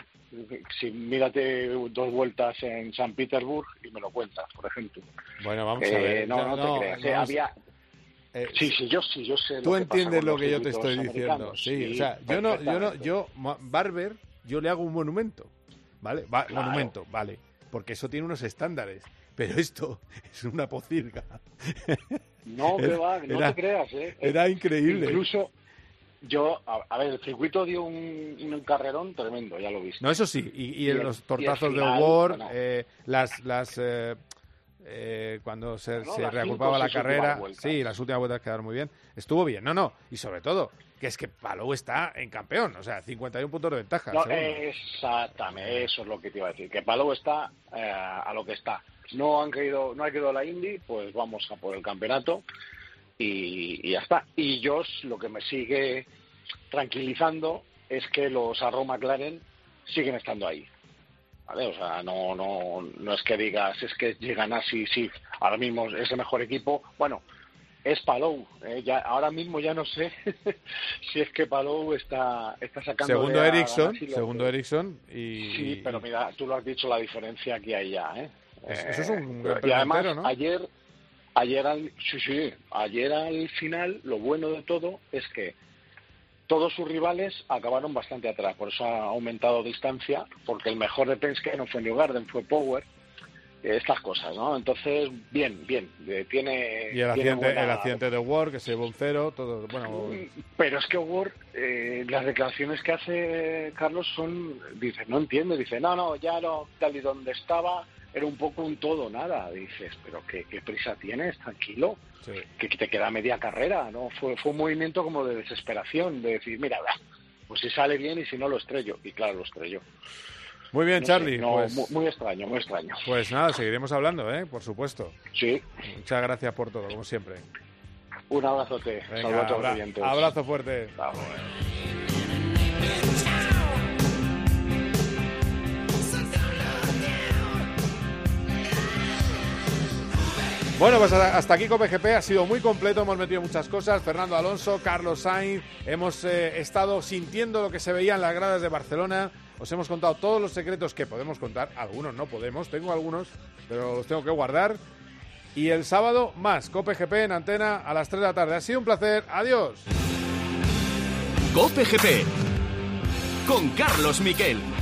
Si mírate dos vueltas en San Petersburg y me lo cuentas, por ejemplo. Bueno, vamos a Eh, ver. no, no, te creas. ¿eh? Había... Eh, sí, sí, yo sí, yo sé. Tú lo entiendes lo que yo te estoy diciendo. Sí, o sea, yo no, yo no, yo, Barber, yo le hago un monumento, ¿vale? Va- Claro. Monumento, vale, porque eso tiene unos estándares. Pero esto es una pocilga. No, que va, no era- te creas, ¿eh? Era increíble. Incluso yo, a, a ver, el circuito dio un, un carrerón tremendo, ya lo viste. No, eso sí, y, y Y el- los y tortazos final, de War, bueno. eh, las, las eh, eh, cuando se, Bueno, se reagrupaba la carrera, sí, las últimas vueltas quedaron muy bien. Estuvo bien, no, no, y sobre todo, que es que Palou está en campeón, o sea, 51 puntos de ventaja. No, exactamente, eso es lo que te iba a decir. Que Palou está eh, a lo que está. No han querido, no ha quedado la Indy, pues vamos a por el campeonato y, y ya está. Y Josh lo que me sigue tranquilizando es que los Arrow McLaren siguen estando ahí. ¿Vale? O sea, no, no, no es que digas, es que llegan así, sí, ahora mismo es el mejor equipo. Bueno, es Palou. eh, ya, ahora mismo ya no sé si es que Palou está, está sacando. Segundo Ericsson, segundo Ericsson y... Sí, pero mira, tú lo has dicho la diferencia que hay ya, ¿eh? Es- eso es un Eh, gran y además, ayer, ayer al, sí, sí, ayer al final, lo bueno de todo es que todos sus rivales acabaron bastante atrás, por eso ha aumentado distancia, porque el mejor de Penske no fue New Garden, fue Power, eh, estas cosas, ¿no? Entonces, bien, bien, eh, tiene... Y el accidente, buena- el accidente de Ward, que se llevó un cero, todo, bueno... pero es que Ward, eh, las declaraciones que hace Carlos son, dice, no entiende, dice, no, no, ya no, tal y donde estaba, era un poco un todo, nada. Dices, pero qué, qué prisa tienes, tranquilo, que te queda media carrera, ¿no? Fue, fue un movimiento como de desesperación, de decir, mira, pues si sale bien y si no lo estrello. Y claro, lo estrelló. Muy bien, No sé, Charlie. no, pues, mu- muy extraño, muy extraño. pues nada, seguiremos hablando, ¿eh? Por supuesto. Sí. Muchas gracias por todo, como siempre. Un abrazote. Venga, abra- abrazo fuerte. Bueno, pues hasta aquí con PGP ha sido muy completo, hemos metido muchas cosas. Fernando Alonso, Carlos Sainz, hemos eh, estado sintiendo lo que se veía en las gradas de Barcelona. Os hemos contado todos los secretos que podemos contar, algunos no podemos, tengo algunos, pero los tengo que guardar. Y el sábado más, COPGP en antena a las 3 de la tarde. Ha sido un placer, adiós. Cope GP con Carlos Miquel.